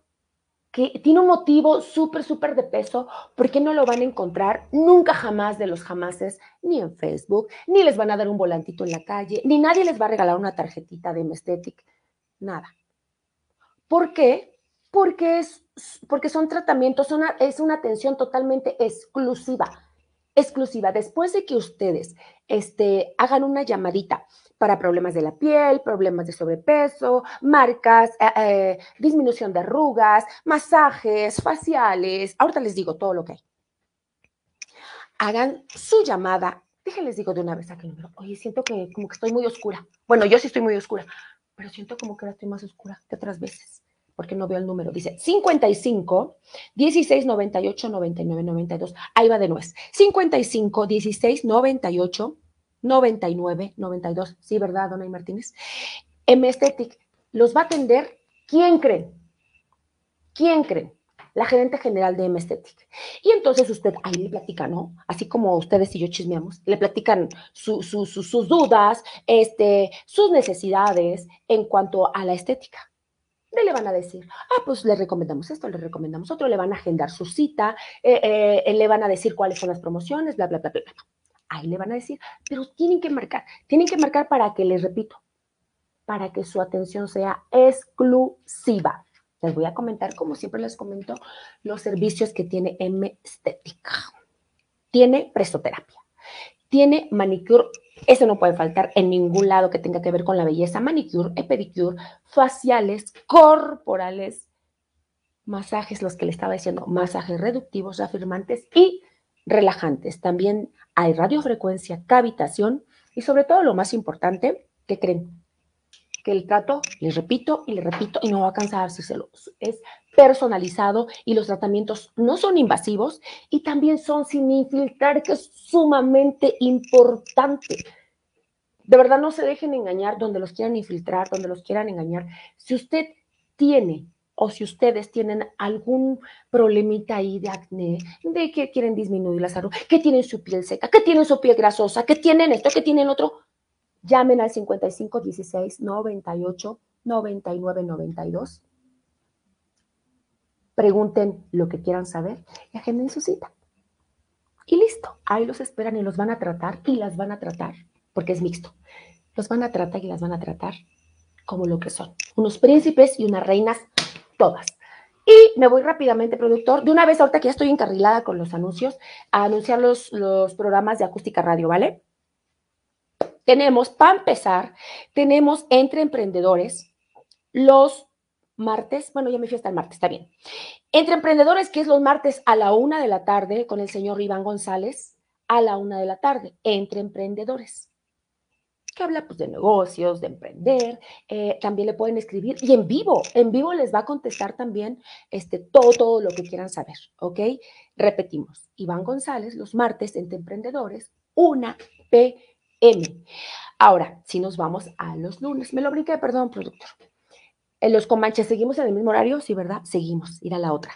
que tiene un motivo súper, súper de peso, ¿por qué no lo van a encontrar nunca jamás de los jamases, ni en Facebook, ni les van a dar un volantito en la calle, ni nadie les va a regalar una tarjetita de Mestetic, nada. ¿Por qué? Porque, es, porque son tratamientos, es una atención totalmente exclusiva exclusiva. Después de que ustedes este, hagan una llamadita para problemas de la piel, problemas de sobrepeso, marcas, eh, eh, disminución de arrugas, masajes, faciales, ahorita les digo todo lo que hay. Hagan su llamada. Déjenles digo de una vez aquel número. Oye, siento que como que estoy muy oscura. Bueno, yo sí estoy muy oscura, pero siento como que ahora estoy más oscura que otras veces porque no veo el número, dice 55 16 98 99 92. Ahí va de nuez. 55 16 98 99 92. Sí, ¿verdad, Dona Martínez? M Aesthetic los va a atender. ¿Quién creen? ¿Quién creen? La gerente general de M Aesthetic. Y entonces usted ahí le platica, ¿no? Así como ustedes y yo chismeamos, le platican sus dudas, este, sus necesidades en cuanto a la estética le van a decir, ah, pues le recomendamos esto, le recomendamos otro, le van a agendar su cita, eh, eh, le van a decir cuáles son las promociones, bla, bla, bla, bla. Ahí le van a decir, pero tienen que marcar, tienen que marcar para que, les repito, para que su atención sea exclusiva. Les voy a comentar, como siempre les comento, los servicios que tiene M Estética. Tiene presoterapia, tiene manicure eso no puede faltar en ningún lado que tenga que ver con la belleza, manicure, pedicure, faciales, corporales, masajes, los que le estaba diciendo, masajes reductivos, afirmantes y relajantes. También hay radiofrecuencia, cavitación y sobre todo lo más importante, ¿qué creen? Que el trato, les repito y les repito y no va a cansar si se lo es personalizado y los tratamientos no son invasivos y también son sin infiltrar, que es sumamente importante. De verdad no se dejen engañar donde los quieran infiltrar, donde los quieran engañar. Si usted tiene o si ustedes tienen algún problemita ahí de acné, de que quieren disminuir la salud, que tienen su piel seca, que tienen su piel grasosa, que tienen esto, que tienen otro, llamen al 55 16 98 99 92 pregunten lo que quieran saber y agenden su cita. Y listo, ahí los esperan y los van a tratar y las van a tratar, porque es mixto. Los van a tratar y las van a tratar como lo que son, unos príncipes y unas reinas, todas. Y me voy rápidamente, productor, de una vez ahorita que ya estoy encarrilada con los anuncios, a anunciar los, los programas de acústica radio, ¿vale? Tenemos, para empezar, tenemos entre emprendedores los martes, bueno, ya me fui hasta el martes, está bien. Entre emprendedores, que es los martes a la una de la tarde con el señor Iván González, a la una de la tarde, entre emprendedores que habla pues, de negocios, de emprender, eh, también le pueden escribir y en vivo, en vivo les va a contestar también este, todo, todo lo que quieran saber, ¿ok? Repetimos, Iván González, los martes entre emprendedores, una PM. Ahora, si nos vamos a los lunes, me lo brinqué, perdón, productor. En los Comanches, ¿seguimos en el mismo horario? Sí, ¿verdad? Seguimos, ir a la otra.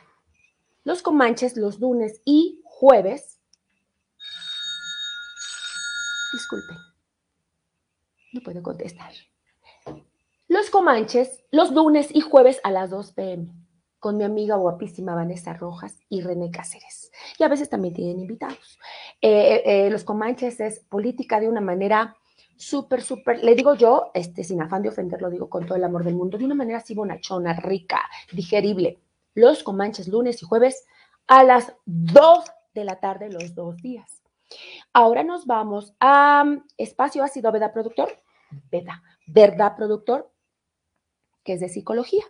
Los Comanches, los lunes y jueves. Disculpen no puedo contestar. Los Comanches, los lunes y jueves a las 2 pm, con mi amiga guapísima Vanessa Rojas y René Cáceres. Y a veces también tienen invitados. Eh, eh, eh, los Comanches es política de una manera súper, súper, le digo yo, este, sin afán de ofender, lo digo con todo el amor del mundo, de una manera así bonachona, rica, digerible. Los Comanches lunes y jueves a las 2 de la tarde los dos días. Ahora nos vamos a um, espacio ácido, ¿verdad, productor? ¿Verdad? ¿Verdad, productor? Que es de psicología,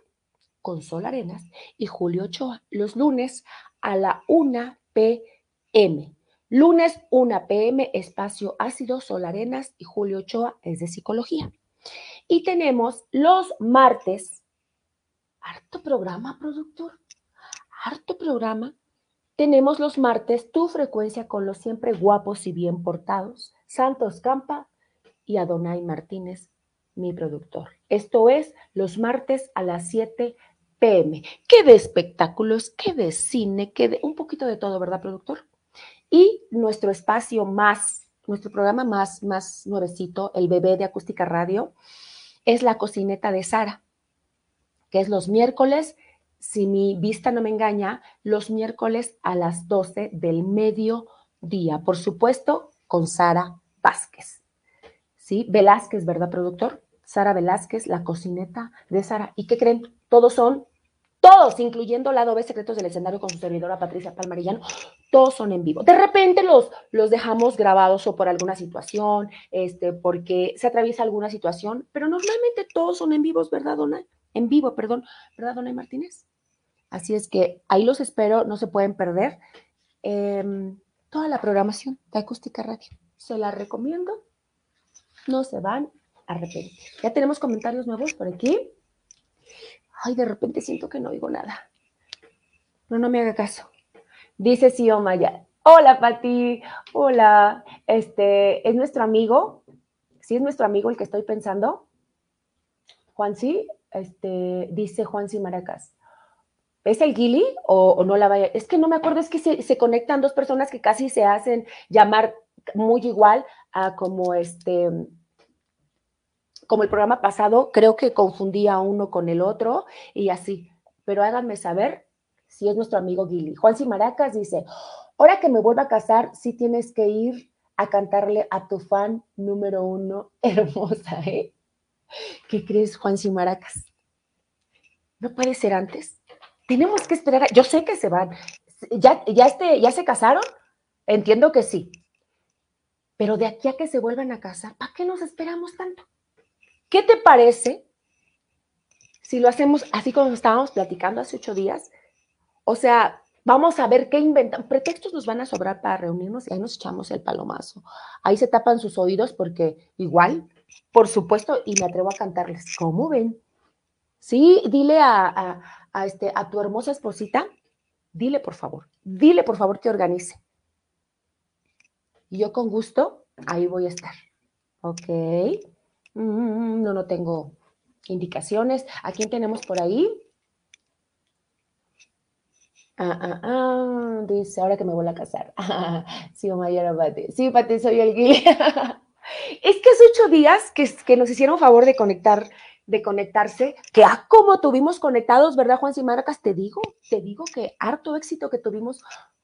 con Sol Arenas y Julio Ochoa, los lunes a la 1 p.m. Lunes 1 p.m. espacio ácido, Sol Arenas y Julio Ochoa es de psicología. Y tenemos los martes, harto programa, productor, harto programa tenemos los martes tu frecuencia con los siempre guapos y bien portados, Santos Campa y Adonai Martínez, mi productor. Esto es los martes a las 7 pm. ¿Qué de espectáculos? ¿Qué de cine? ¿Qué de un poquito de todo, verdad, productor? Y nuestro espacio más, nuestro programa más, más nuevecito, el bebé de acústica radio, es la cocineta de Sara, que es los miércoles si mi vista no me engaña, los miércoles a las 12 del mediodía. Por supuesto, con Sara Vázquez. ¿Sí? Velázquez, ¿verdad, productor? Sara Velázquez, la cocineta de Sara. ¿Y qué creen? Todos son, todos, incluyendo Lado B Secretos del Escenario con su servidora Patricia Palmarillano, todos son en vivo. De repente los, los dejamos grabados o por alguna situación, este, porque se atraviesa alguna situación, pero normalmente todos son en vivos, ¿verdad, Dona? En vivo, perdón, ¿verdad, Dona Martínez? Así es que ahí los espero, no se pueden perder. Em, toda la programación de Acústica Radio. Se la recomiendo. No se van a arrepentir. Ya tenemos comentarios nuevos por aquí. Ay, de repente siento que no oigo nada. No, no me haga caso. Dice Sio Maya. Hola, Pati. Hola. Este, ¿es nuestro amigo? Sí, es nuestro amigo el que estoy pensando. Juan sí, este, dice Juan sí Maracas. ¿Es el Gili o, no la vaya? Es que no me acuerdo, es que se, conectan dos personas que casi se hacen llamar muy igual a como este, como el programa pasado, creo que confundía uno con el otro y así. Pero háganme saber si es nuestro amigo Gili. Juan Simaracas dice, ahora que me vuelva a casar, sí tienes que ir a cantarle a tu fan número uno, hermosa, ¿eh? ¿Qué crees, Juan Simaracas? ¿No puede ser antes? Tenemos que esperar. Yo sé que se van. ¿Ya, ya, este, ¿Ya se casaron? Entiendo que sí. Pero de aquí a que se vuelvan a casar, ¿para qué nos esperamos tanto? ¿Qué te parece si lo hacemos así como estábamos platicando hace ocho días? O sea, vamos a ver qué inventan. Pretextos nos van a sobrar para reunirnos y ahí nos echamos el palomazo. Ahí se tapan sus oídos porque igual, por supuesto, y me atrevo a cantarles, ¿cómo ven? Sí, dile a a, este, a tu hermosa esposita, dile por favor, dile por favor que organice. Y yo con gusto, ahí voy a estar. Ok. Mm, no, no tengo indicaciones. ¿A quién tenemos por ahí? Ah, ah, ah, dice, ahora que me voy a casar. sí, Pati. Sí, soy el guía. es que hace ocho días que, nos hicieron favor de conectar de conectarse, que ah, como tuvimos conectados, ¿verdad, Juan Simaracas? Te digo, te digo que harto éxito que tuvimos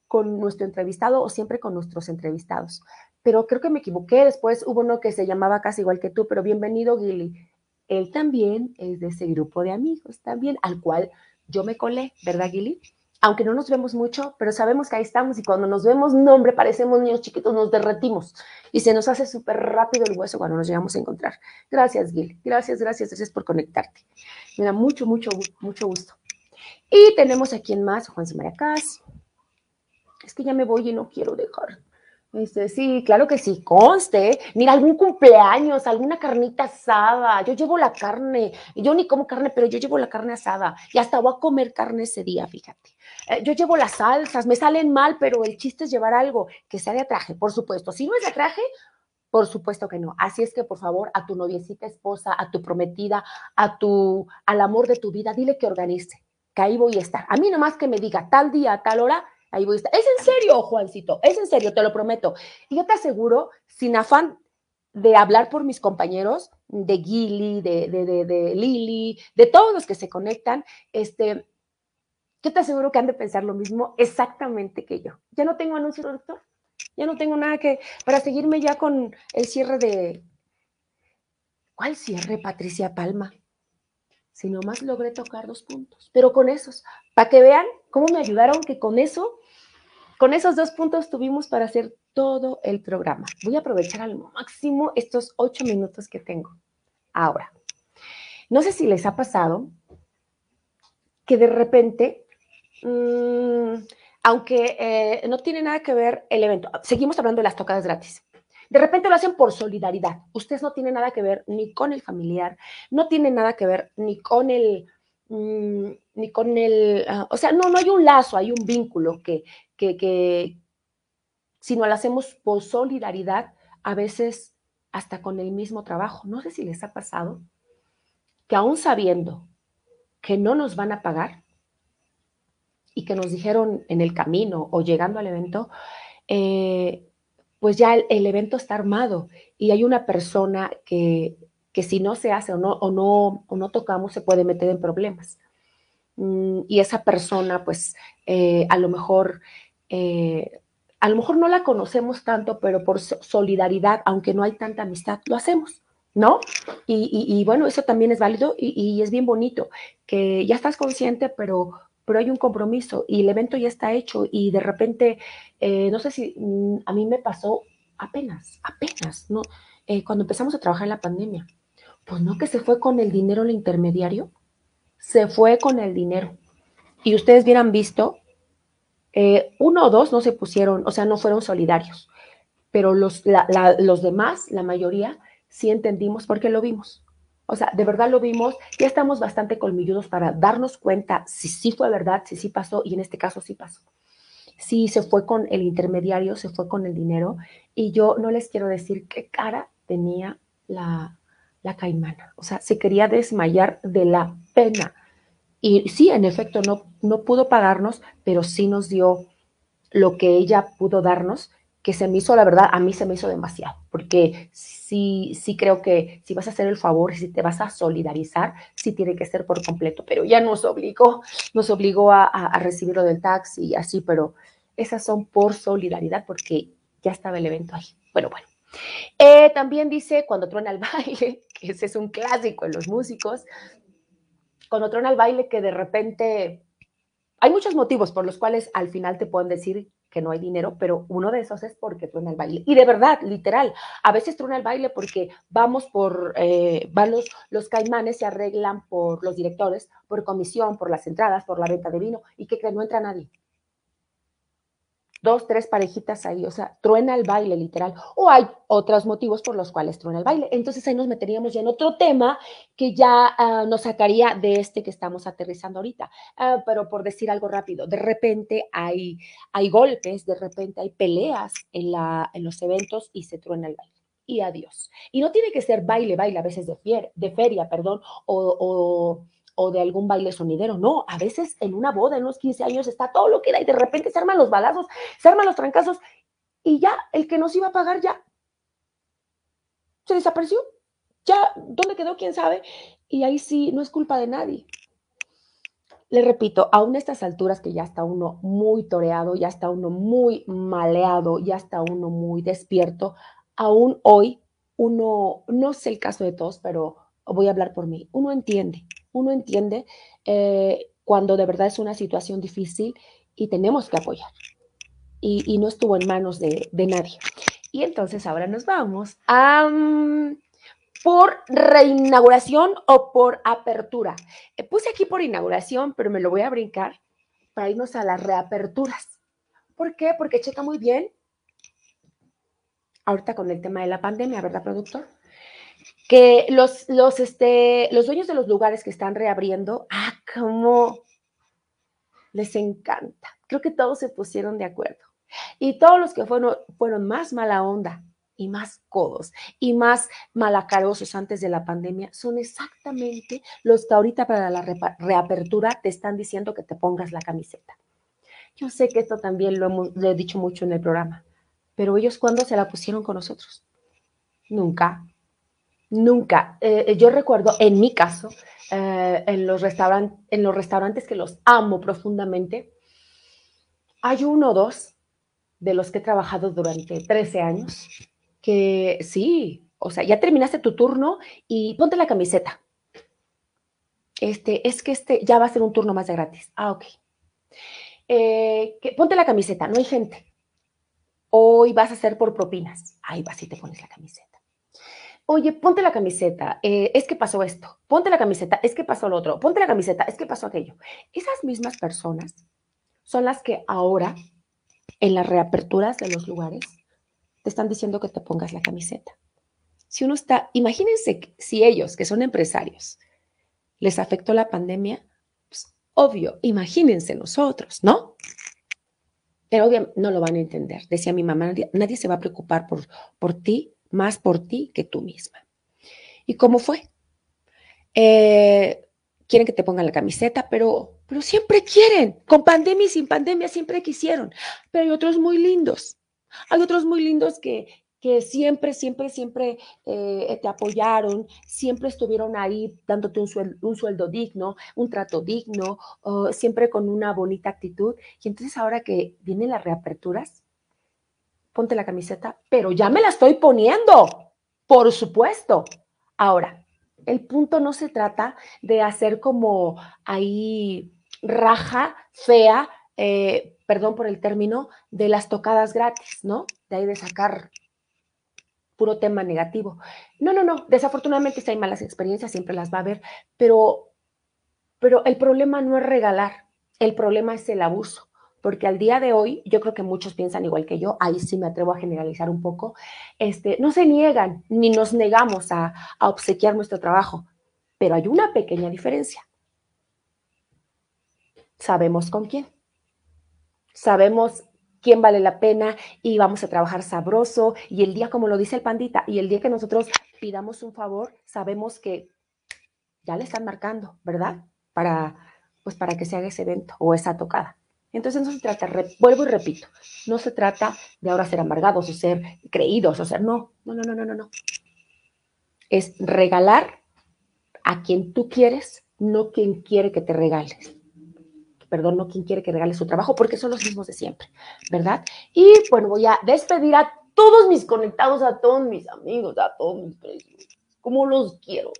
con nuestro entrevistado o siempre con nuestros entrevistados. Pero creo que me equivoqué, después hubo uno que se llamaba casi igual que tú, pero bienvenido, Gilly. Él también es de ese grupo de amigos, también, al cual yo me colé, ¿verdad, Gili? Aunque no nos vemos mucho, pero sabemos que ahí estamos y cuando nos vemos, no, hombre, parecemos niños chiquitos, nos derretimos y se nos hace súper rápido el hueso cuando nos llegamos a encontrar. Gracias, Gil. Gracias, gracias, gracias por conectarte. Me da mucho, mucho, mucho gusto. Y tenemos aquí en más, Juan Simaracás. Es que ya me voy y no quiero dejar este, sí, claro que sí, conste. Mira, algún cumpleaños, alguna carnita asada. Yo llevo la carne. Yo ni como carne, pero yo llevo la carne asada. Y hasta voy a comer carne ese día, fíjate. Eh, yo llevo las salsas, me salen mal, pero el chiste es llevar algo que sea de traje, por supuesto. Si no es de traje, por supuesto que no. Así es que, por favor, a tu noviecita esposa, a tu prometida, a tu, al amor de tu vida, dile que organice, que ahí voy a estar. A mí nomás que me diga tal día, tal hora, Ahí voy a estar. Es en serio, Juancito, es en serio, te lo prometo. Y yo te aseguro, sin afán de hablar por mis compañeros, de Gili, de, de, Lili, de todos los que se conectan, este, yo te aseguro que han de pensar lo mismo exactamente que yo. Ya no tengo anuncio, doctor. Ya no tengo nada que, para seguirme ya con el cierre de... ¿Cuál cierre, Patricia Palma? Si nomás logré tocar dos puntos, pero con esos, para que vean cómo me ayudaron, que con eso, con esos dos puntos tuvimos para hacer todo el programa. Voy a aprovechar al máximo estos ocho minutos que tengo. Ahora, no sé si les ha pasado que de repente, mm, aunque eh, no tiene nada que ver el evento, seguimos hablando de las tocadas gratis. De repente lo hacen por solidaridad. Ustedes no tienen nada que ver ni con el familiar, no tienen nada que ver ni con el Mm, ni con el, ah, o sea, no, no hay un lazo, hay un vínculo que, que, si no lo hacemos por solidaridad, a veces hasta con el mismo trabajo. No sé si les ha pasado que aún sabiendo que no nos van a pagar y que nos dijeron en el camino o llegando al evento, eh, pues ya el, el, evento está armado y hay una persona que que si no se hace o no, o no, o no tocamos se puede meter en problemas. Mm, y esa persona, pues, eh, a lo mejor, eh, a lo mejor no la conocemos tanto, pero por solidaridad, aunque no hay tanta amistad, lo hacemos. ¿No? Y, bueno, eso también es válido y, es bien bonito, que ya estás consciente, pero, pero hay un compromiso y el evento ya está hecho y de repente, eh, no sé si mm, a mí me pasó apenas, apenas, ¿no? cuando empezamos a trabajar en la pandemia. Pues no que se fue con el dinero el intermediario, se fue con el dinero. Y ustedes hubieran visto, eh, uno o dos no se pusieron, o sea, no fueron solidarios, pero los, los demás, la mayoría, sí entendimos porque lo vimos. O sea, de verdad lo vimos, ya estamos bastante colmilludos para darnos cuenta si sí fue verdad, si sí pasó, y en este caso sí pasó. Sí se fue con el intermediario, se fue con el dinero, y yo no les quiero decir qué cara tenía la, la caimana. O sea, se quería desmayar de la pena. Y sí, en efecto, no, no pudo pagarnos, pero sí nos dio lo que ella pudo darnos, que se me hizo, la verdad, a mí se me hizo demasiado, porque sí, sí creo que si vas a hacer el favor, si te vas a solidarizar, sí tiene que ser por completo, pero ya nos obligó, nos obligó a, a recibir lo del taxi y así, pero esas son por solidaridad, porque ya estaba el evento ahí. Bueno, bueno. Eh, también dice cuando truena el baile, que ese es un clásico en los músicos, cuando truena el baile que de repente hay muchos motivos por los cuales al final te pueden decir que no hay dinero, pero uno de esos es porque truena el baile. Y de verdad, literal, a veces truena el baile porque vamos por, eh, van los, los caimanes se arreglan por los directores, por comisión, por las entradas, por la venta de vino, y que no entra nadie dos, tres parejitas ahí, o sea, truena el baile literal. O hay otros motivos por los cuales truena el baile. Entonces ahí nos meteríamos ya en otro tema que ya uh, nos sacaría de este que estamos aterrizando ahorita. Uh, pero por decir algo rápido, de repente hay, hay golpes, de repente hay peleas en, la, en los eventos y se truena el baile. Y adiós. Y no tiene que ser baile, baile, a veces de, de feria, perdón, o, o o de algún baile sonidero. No, a veces en una boda, en unos 15 años, está todo lo que da y de repente se arman los balazos, se arman los trancazos y ya el que nos iba a pagar ya se desapareció. Ya, ¿dónde quedó? ¿Quién sabe? Y ahí sí, no es culpa de nadie. Le repito, aún a estas alturas que ya está uno muy toreado, ya está uno muy maleado, ya está uno muy despierto, aún hoy uno, no sé el caso de todos, pero voy a hablar por mí, uno entiende uno entiende eh, cuando de verdad es una situación difícil y tenemos que apoyar. Y, no estuvo en manos de, nadie. Y entonces ahora nos vamos a... por reinauguración o por apertura. Eh, puse aquí por inauguración, pero me lo voy a brincar para irnos a las reaperturas. ¿Por qué? Porque checa muy bien, ahorita con el tema de la pandemia, ¿verdad, productor? Que los, los, este, los dueños de los lugares que están reabriendo, ah, cómo les encanta. Creo que todos se pusieron de acuerdo. Y todos los que fueron, fueron más mala onda y más codos y más malacarosos antes de la pandemia son exactamente los que ahorita para la reapertura te están diciendo que te pongas la camiseta. Yo sé que esto también lo, he dicho mucho en el programa, pero ellos cuándo se la pusieron con nosotros? Nunca, nunca. Eh, yo recuerdo en mi caso, eh, en, los restaurantes que los amo profundamente, hay uno o dos de los que he trabajado durante 13 años que sí, o sea, ya terminaste tu turno y ponte la camiseta. Este, es que este ya va a ser un turno más de gratis. Ah, ok. Eh, que, ponte la camiseta, no hay gente. Hoy vas a hacer por propinas. Ahí vas y te pones la camiseta. Oye, ponte la camiseta, eh, es que pasó esto. Ponte la camiseta, es que pasó lo otro. Ponte la camiseta, es que pasó aquello. Esas mismas personas son las que ahora, en las reaperturas de los lugares, te están diciendo que te pongas la camiseta. Si uno está, imagínense si ellos, que son empresarios, les afectó la pandemia, pues obvio, imagínense nosotros, ¿no? Pero obviamente no lo van a entender. Decía mi mamá, nadie, se va a preocupar por, por ti, más por ti que tú misma. ¿Y cómo fue? Eh, quieren que te pongan la camiseta, pero, pero siempre quieren. Con pandemia y sin pandemia siempre quisieron. Pero hay otros muy lindos hay otros muy lindos que, que siempre, siempre, siempre eh, te apoyaron, siempre estuvieron ahí dándote un sueldo, un sueldo digno, un trato digno, siempre con una bonita actitud. Y entonces ahora que vienen las reaperturas, ponte la camiseta, pero ya me la estoy poniendo, por supuesto. Ahora, el punto no se trata de hacer como ahí raja fea eh, perdón por el término, de las tocadas gratis, ¿no? De ahí de sacar puro tema negativo. No, no, no, desafortunadamente si hay malas experiencias, siempre las va a haber, pero, pero el problema no es regalar, el problema es el abuso, porque al día de hoy, yo creo que muchos piensan igual que yo, ahí sí me atrevo a generalizar un poco, este, no se niegan ni nos negamos a, a obsequiar nuestro trabajo, pero hay una pequeña diferencia. Sabemos con quién sabemos quién vale la pena y vamos a trabajar sabroso. Y el día, como lo dice el pandita, y el día que nosotros pidamos un favor, sabemos que ya le están marcando, ¿verdad? Para, pues para que se haga ese evento o esa tocada. Entonces no se trata, vuelvo y repito, no se trata de ahora ser amargados o ser creídos o ser, no, no, no, no, no, no. Es regalar a quien tú quieres, no quien quiere que te regales perdón, no quien quiere que regale su trabajo, porque son los mismos de siempre, ¿verdad? Y bueno, voy a despedir a todos mis conectados, a todos mis amigos, a todos mis precios, como los quiero,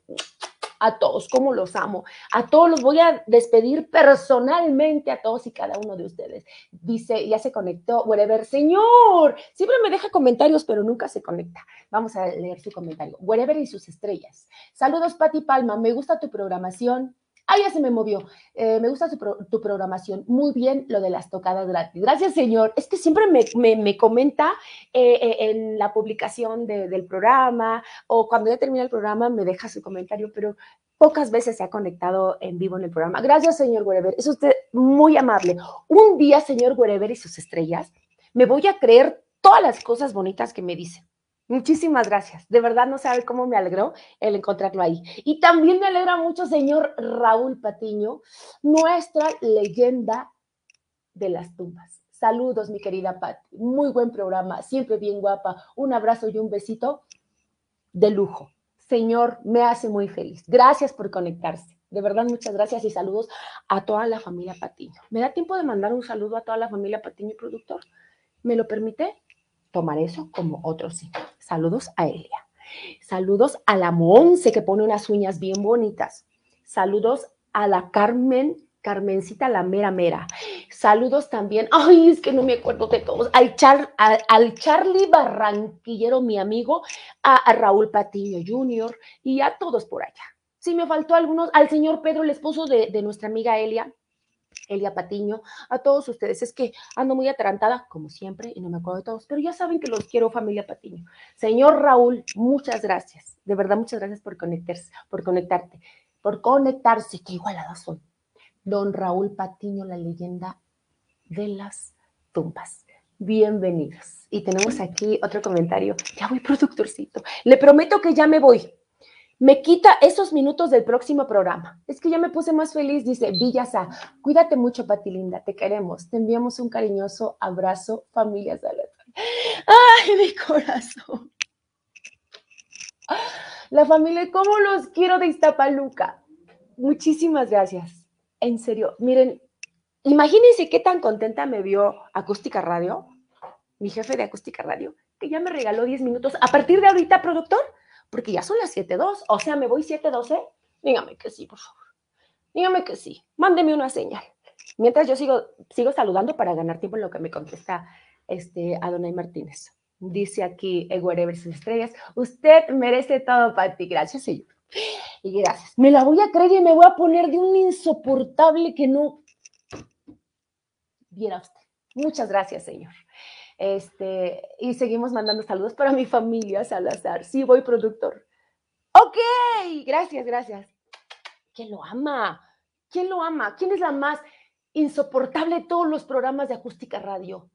a todos, como los amo, a todos los voy a despedir personalmente, a todos y cada uno de ustedes. Dice, ya se conectó, whatever, señor, siempre me deja comentarios, pero nunca se conecta. Vamos a leer su comentario. Whatever y sus estrellas. Saludos, Pati Palma, me gusta tu programación Ah, ya se me movió. Eh, me gusta tu, programación. Muy bien lo de las tocadas gratis. Gracias, señor. Es que siempre me, comenta eh, eh, en la publicación del programa o cuando ya termina el programa me deja su comentario, pero pocas veces se ha conectado en vivo en el programa. Gracias, señor Wherever. Es usted muy amable. Un día, señor Wherever y sus estrellas, me voy a creer todas las cosas bonitas que me dice. Muchísimas gracias. De verdad no sabe cómo me alegró el encontrarlo ahí. Y también me alegra mucho, señor Raúl Patiño, nuestra leyenda de las tumbas. Saludos, mi querida Pati. Muy buen programa, siempre bien guapa. Un abrazo y un besito de lujo. Señor, me hace muy feliz. Gracias por conectarse. De verdad, muchas gracias y saludos a toda la familia Patiño. ¿Me da tiempo de mandar un saludo a toda la familia Patiño, productor? ¿Me lo permite? tomar eso como otro sí. Saludos a Elia. Saludos a la Monse que pone unas uñas bien bonitas. Saludos a la Carmen Carmencita la mera mera. Saludos también. Ay, es que no me acuerdo de todos. Al, Char, al, Barranquillero, mi amigo, a, Raúl Patiño Jr. y a todos por allá. Si me faltó algunos, al señor Pedro, el esposo de, de nuestra amiga Elia, Elia Patiño, a todos ustedes. Es que ando muy atarantada, como siempre, y no me acuerdo de todos, pero ya saben que los quiero, familia Patiño. Señor Raúl, muchas gracias. De verdad, muchas gracias por conectarse, por conectarte, por conectarse, que igualada soy. Don Raúl Patiño, la leyenda de las tumbas. Bienvenidos. Y tenemos aquí otro comentario. Ya voy, productorcito. Le prometo que ya me voy me quita esos minutos del próximo programa. Es que ya me puse más feliz, dice Villasa. Cuídate mucho, Pati Linda, te queremos. Te enviamos un cariñoso abrazo, familia Salazar. ¡Ay, mi corazón! La familia, ¿cómo los quiero de Iztapaluca? Muchísimas gracias. En serio, miren, imagínense qué tan contenta me vio Acústica Radio, mi jefe de Acústica Radio, que ya me regaló 10 minutos. A partir de ahorita, productor, porque ya son las 7.2, o sea, me voy 7.12. Dígame que sí, por favor. Dígame que sí. Mándeme una señal. Mientras yo sigo, sigo saludando para ganar tiempo en lo que me contesta este, Adonai Martínez. Dice aquí Eguere sus estrellas, usted merece todo, Pati. Gracias, señor. Y gracias. Me la voy a creer y me voy a poner de un insoportable que no viera usted. Muchas gracias, señor. Este, y seguimos mandando saludos para mi familia, Salazar. Sí, voy productor. Ok, gracias, gracias. ¿Quién lo ama? ¿Quién lo ama? ¿Quién es la más insoportable de todos los programas de acústica radio?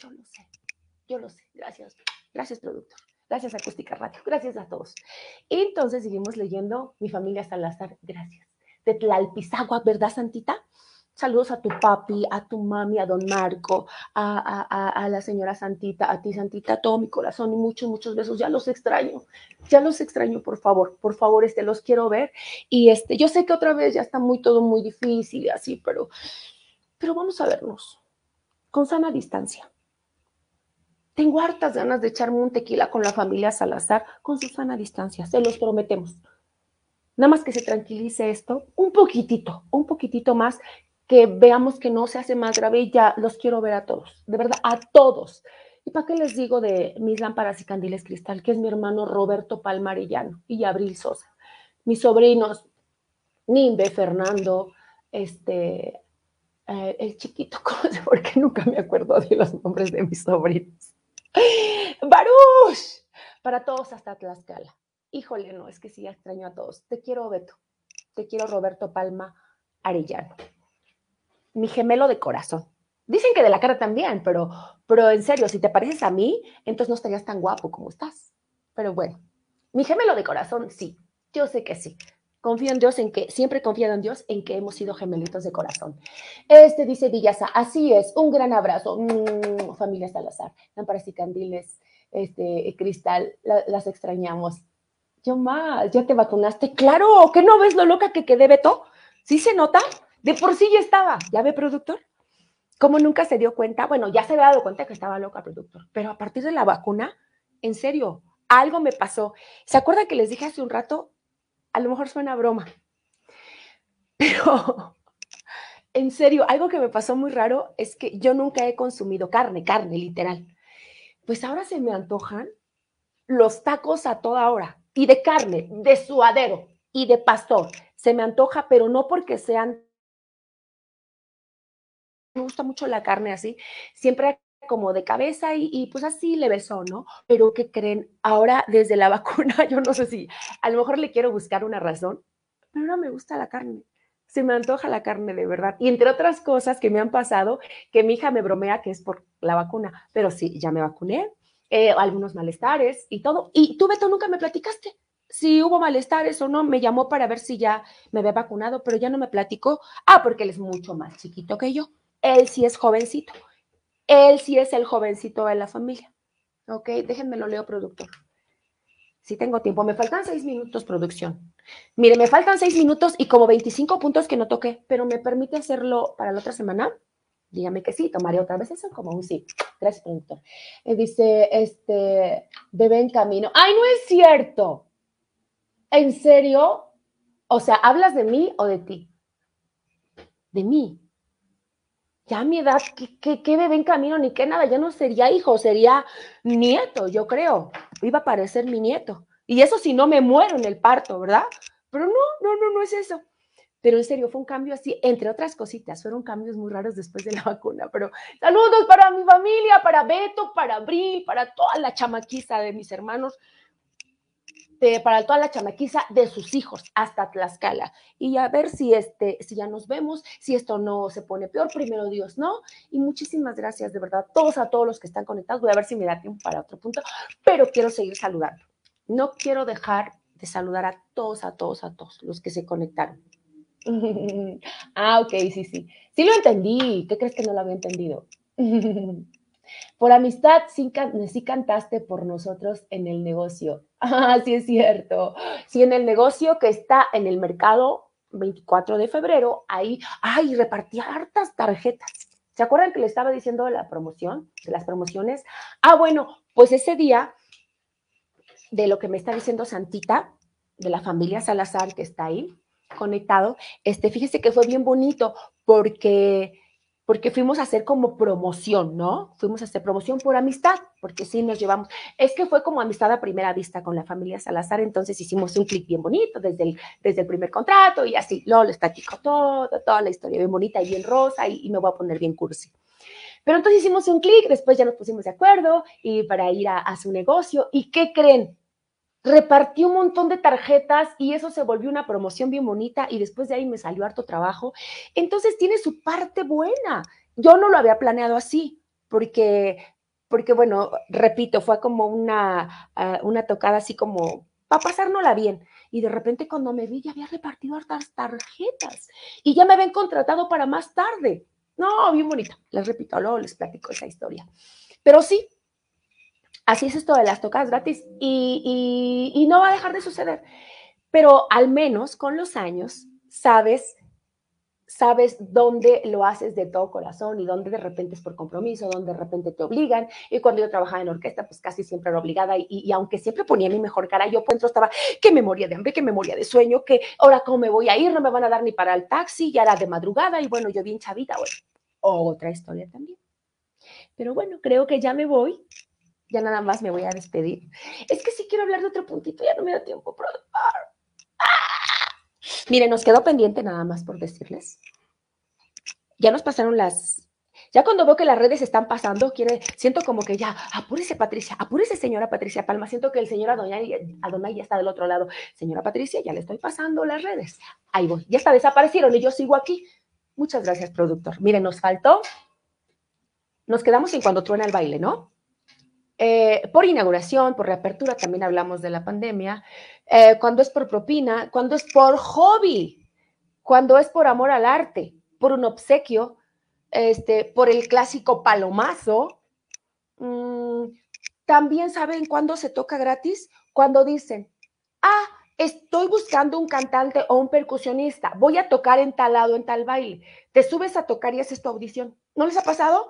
Yo lo sé, yo lo sé. Gracias, gracias, productor. Gracias, Acústica Radio. Gracias a todos. Y entonces seguimos leyendo Mi familia Salazar. Gracias. De Tlalpizagua, ¿verdad, Santita? Saludos a tu papi, a tu mami, a don Marco, a, la señora Santita, a ti Santita, todo mi corazón y muchos, muchos besos. Ya los extraño, ya los extraño, por favor, por favor, este, los quiero ver. Y este, yo sé que otra vez ya está muy todo muy difícil y así, pero, pero vamos a vernos con sana distancia. Tengo hartas ganas de echarme un tequila con la familia Salazar con su sana distancia, se los prometemos. Nada más que se tranquilice esto un poquitito, un poquitito más que veamos que no se hace más grave y ya los quiero ver a todos, de verdad, a todos. ¿Y para qué les digo de mis lámparas y candiles cristal? Que es mi hermano Roberto Palmarillano y Abril Sosa. Mis sobrinos, Nimbe, Fernando, este, eh, el chiquito, ¿cómo sé por qué nunca me acuerdo de los nombres de mis sobrinos? ¡Baruch! Para todos hasta Tlaxcala. Híjole, no, es que sí, extraño a todos. Te quiero, Beto. Te quiero, Roberto Palma Arellano mi gemelo de corazón. Dicen que de la cara también, pero, pero en serio, si te pareces a mí, entonces no estarías tan guapo como estás. Pero bueno, mi gemelo de corazón, sí, yo sé que sí. Confío en Dios, en que siempre he confiado en Dios, en que hemos sido gemelitos de corazón. Este dice Villasa, así es, un gran abrazo, mm, familia Salazar, lámparas y candiles, este, cristal, las extrañamos. Yo más, ¿ya te vacunaste? Claro, que no ves lo loca que quedé, Beto? ¿Sí se nota? De por sí ya estaba, ¿ya ve, productor? Como nunca se dio cuenta, bueno, ya se había dado cuenta que estaba loca, productor, pero a partir de la vacuna, en serio, algo me pasó. ¿Se acuerdan que les dije hace un rato? A lo mejor suena broma, pero en serio, algo que me pasó muy raro es que yo nunca he consumido carne, carne, literal. Pues ahora se me antojan los tacos a toda hora y de carne, de suadero y de pastor. Se me antoja, pero no porque sean me gusta mucho la carne así, siempre como de cabeza y, pues así le besó, ¿no? Pero ¿qué creen? Ahora desde la vacuna, yo no sé si, a lo mejor le quiero buscar una razón, pero no me gusta la carne. Se me antoja la carne de verdad. Y entre otras cosas que me han pasado, que mi hija me bromea que es por la vacuna, pero sí, ya me vacuné, eh, algunos malestares y todo. Y tú, Beto, nunca me platicaste si hubo malestares o no, me llamó para ver si ya me había vacunado, pero ya no me platicó. Ah, porque él es mucho más chiquito que yo. Él sí es jovencito. Él sí es el jovencito de la familia. Ok, déjenme lo leo, productor. Si tengo tiempo, me faltan seis minutos, producción. Mire, me faltan seis minutos y como 25 puntos que no toqué, pero me permite hacerlo para la otra semana. Dígame que sí, tomaré otra vez eso como un sí. Gracias, productor. Eh, dice, este, bebé en camino. ¡Ay, no es cierto! ¿En serio? O sea, ¿hablas de mí o de ti? de mí. Ya a mi edad, ¿qué, qué, bebé en camino ni qué nada? Ya no sería hijo, sería nieto, yo creo. Iba a parecer mi nieto. Y eso si no me muero en el parto, ¿verdad? Pero no, no, no, no es eso. Pero en serio, fue un cambio así, entre otras cositas, fueron cambios muy raros después de la vacuna. Pero saludos para mi familia, para Beto, para Abril, para toda la chamaquiza de mis hermanos, para toda la chamaquiza de sus hijos hasta Tlaxcala. Y a ver si, este, si ya nos vemos, si esto no se pone peor, primero Dios, ¿no? Y muchísimas gracias, de verdad, todos a todos los que están conectados. Voy a ver si me da tiempo para otro punto, pero quiero seguir saludando. No quiero dejar de saludar a todos, a todos, a todos los que se conectaron. ah, ok, sí, sí. Sí lo entendí. ¿Qué crees que no lo había entendido? por amistad, sí, sí, cantaste por nosotros en el negocio. Ah, sí es cierto. Sí, en el negocio que está en el mercado 24 de febrero, ahí, ay, repartía hartas tarjetas. ¿Se acuerdan que le estaba diciendo de la promoción, de las promociones? Ah, bueno, pues ese día, de lo que me está diciendo Santita, de la familia Salazar que está ahí, conectado, este, fíjese que fue bien bonito porque, porque fuimos a hacer como promoción, ¿no? Fuimos a hacer promoción por amistad, porque sí nos llevamos. Es que fue como amistad a primera vista con la familia Salazar, entonces hicimos un clic bien bonito desde el, desde el primer contrato y así. Luego les platico todo, toda la historia bien bonita y bien rosa y, y me voy a poner bien cursi. Pero entonces hicimos un clic, después ya nos pusimos de acuerdo y para ir a, a su negocio. ¿Y qué creen? Repartí un montón de tarjetas y eso se volvió una promoción bien bonita y después de ahí me salió harto trabajo. Entonces tiene su parte buena. Yo no lo había planeado así porque, porque bueno, repito, fue como una, ah, una tocada así como para pasárnosla bien. Y de repente cuando me vi ya había repartido hartas tarjetas y ya me habían contratado para más tarde. No, bien bonita. Les repito, luego les platico esa historia. Pero sí, Así es esto de las tocas gratis y, no va a dejar de suceder. Pero al menos con los años sabes sabes dónde lo haces de todo corazón y dónde de repente es por compromiso, dónde de repente te obligan. Y cuando yo trabajaba en orquesta, pues casi siempre era obligada y, aunque siempre ponía mi mejor cara, yo por dentro estaba que me moría de hambre, que me moría de sueño, que ahora cómo me voy a ir, no me van a dar ni para el taxi, ya era de madrugada y bueno, yo bien chavita, bueno, otra historia también. Pero bueno, creo que ya me voy ya nada más me voy a despedir. Es que sí quiero hablar de otro puntito, ya no me da tiempo, productor. ¡Ah! Mire, nos quedó pendiente nada más por decirles. Ya nos pasaron las. Ya cuando veo que las redes están pasando, siento como que ya, apúrese Patricia, apúrese señora Patricia Palma, siento que el señor Adonai, Adonai ya está del otro lado. Señora Patricia, ya le estoy pasando las redes. Ahí voy, ya está, desaparecieron y yo sigo aquí. Muchas gracias, productor. Mire, nos faltó, nos quedamos en cuando truena el baile, ¿no? Eh, por inauguración, por reapertura, también hablamos de la pandemia, eh, cuando es por propina, cuando es por hobby, cuando es por amor al arte, por un obsequio, este, por el clásico palomazo. Mm, también saben cuándo se toca gratis, cuando dicen, ah, estoy buscando un cantante o un percusionista, voy a tocar en tal lado, en tal baile. Te subes a tocar y haces tu audición. ¿No les ha pasado?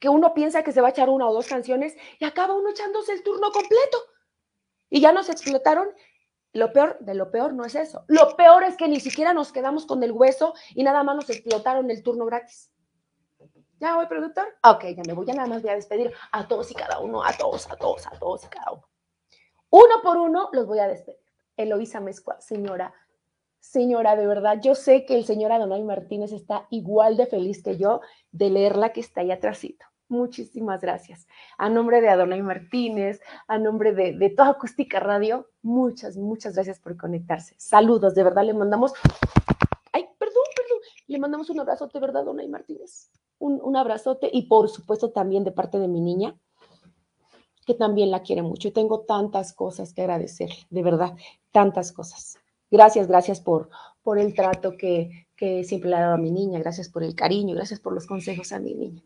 Que uno piensa que se va a echar una o dos canciones y acaba uno echándose el turno completo. Y ya nos explotaron. Lo peor de lo peor no es eso. Lo peor es que ni siquiera nos quedamos con el hueso y nada más nos explotaron el turno gratis. ¿Ya voy, productor? Ok, ya me voy, ya nada más voy a despedir a todos y cada uno, a todos, a todos, a todos y cada uno. Uno por uno los voy a despedir. Eloisa Mezcua, señora, señora, de verdad, yo sé que el señor Adonai Martínez está igual de feliz que yo de leerla que está ahí atrásito. Muchísimas gracias. A nombre de Adonai Martínez, a nombre de, de toda Acústica Radio, muchas, muchas gracias por conectarse. Saludos, de verdad le mandamos. Ay, perdón, perdón. Le mandamos un abrazote, ¿verdad, Adonai Martínez? Un, un abrazote y por supuesto también de parte de mi niña, que también la quiere mucho. Y tengo tantas cosas que agradecerle, de verdad, tantas cosas. Gracias, gracias por, por el trato que, que siempre le ha dado a mi niña, gracias por el cariño, gracias por los consejos a mi niña.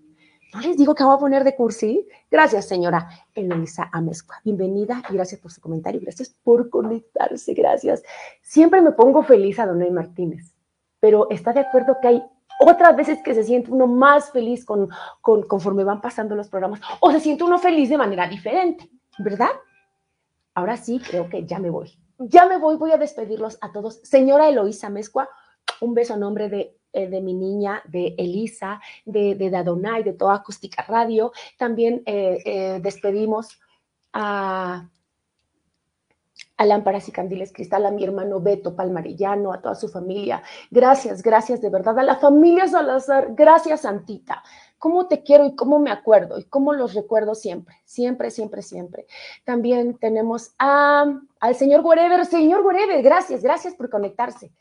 ¿No les digo que voy a poner de cursi? Gracias, señora Eloisa Amezcua. Bienvenida y gracias por su comentario. Gracias por conectarse. Gracias. Siempre me pongo feliz a Donay Martínez, pero está de acuerdo que hay otras veces que se siente uno más feliz con, con, conforme van pasando los programas o se siente uno feliz de manera diferente, ¿verdad? Ahora sí, creo que ya me voy. Ya me voy, voy a despedirlos a todos. Señora Eloisa Amezcua, un beso a nombre de eh, de mi niña, de Elisa, de, de Dadonay, de toda Acústica Radio. También eh, eh, despedimos a a Lámparas y Candiles Cristal, a mi hermano Beto Palmarillano, a toda su familia. Gracias, gracias de verdad. A la familia Salazar, gracias Santita. ¿Cómo te quiero y cómo me acuerdo y cómo los recuerdo siempre? Siempre, siempre, siempre. También tenemos a, al señor Wherever. Señor Wherever, gracias, gracias por conectarse.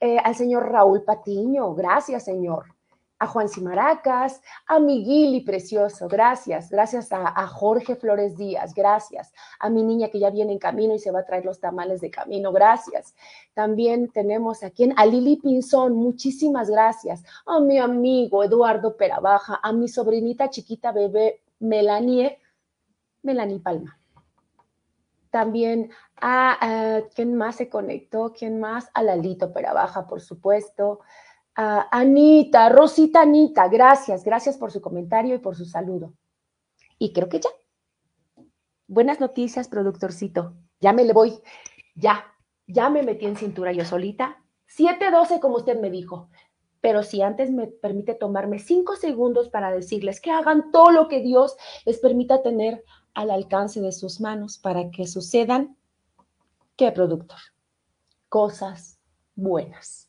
Eh, al señor Raúl Patiño, gracias, señor a Juan Simaracas, a Miguili Precioso, gracias, gracias a, Jorge Flores Díaz, gracias, a mi niña que ya viene en camino y se va a traer los tamales de camino, gracias. También tenemos aquí a Lili Pinzón, muchísimas gracias, a mi amigo Eduardo Perabaja, a mi sobrinita chiquita bebé Melanie, Melanie Palma. También a, ¿quién más se conectó? ¿Quién más? A Lalito Perabaja, por supuesto. Anita, Rosita Anita, gracias, gracias por su comentario y por su saludo. Y creo que ya. Buenas noticias, productorcito. Ya me le voy. Ya, ya me metí en cintura yo solita. 7.12, como usted me dijo. Pero si antes me permite tomarme cinco segundos para decirles que hagan todo lo que Dios les permita tener al alcance de sus manos para que sucedan, ¿qué productor? Cosas buenas.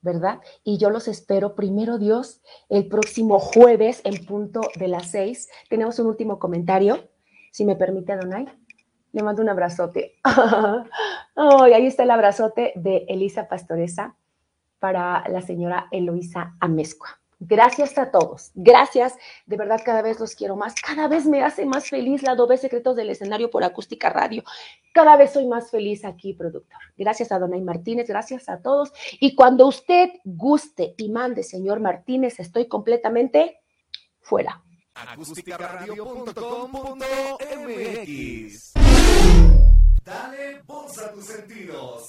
¿verdad? Y yo los espero, primero Dios, el próximo jueves en punto de las seis. Tenemos un último comentario, si me permite, Donay. Le mando un abrazote. ahí está el abrazote de Elisa Pastoresa para la señora Eloisa Amezcua. Gracias a todos. Gracias. De verdad, cada vez los quiero más. Cada vez me hace más feliz la Adobe Secretos del Escenario por Acústica Radio. Cada vez soy más feliz aquí, productor. Gracias a Donay Martínez, gracias a todos. Y cuando usted guste y mande, señor Martínez, estoy completamente fuera. Acústicaradio.com.mx Dale voz a tus sentidos.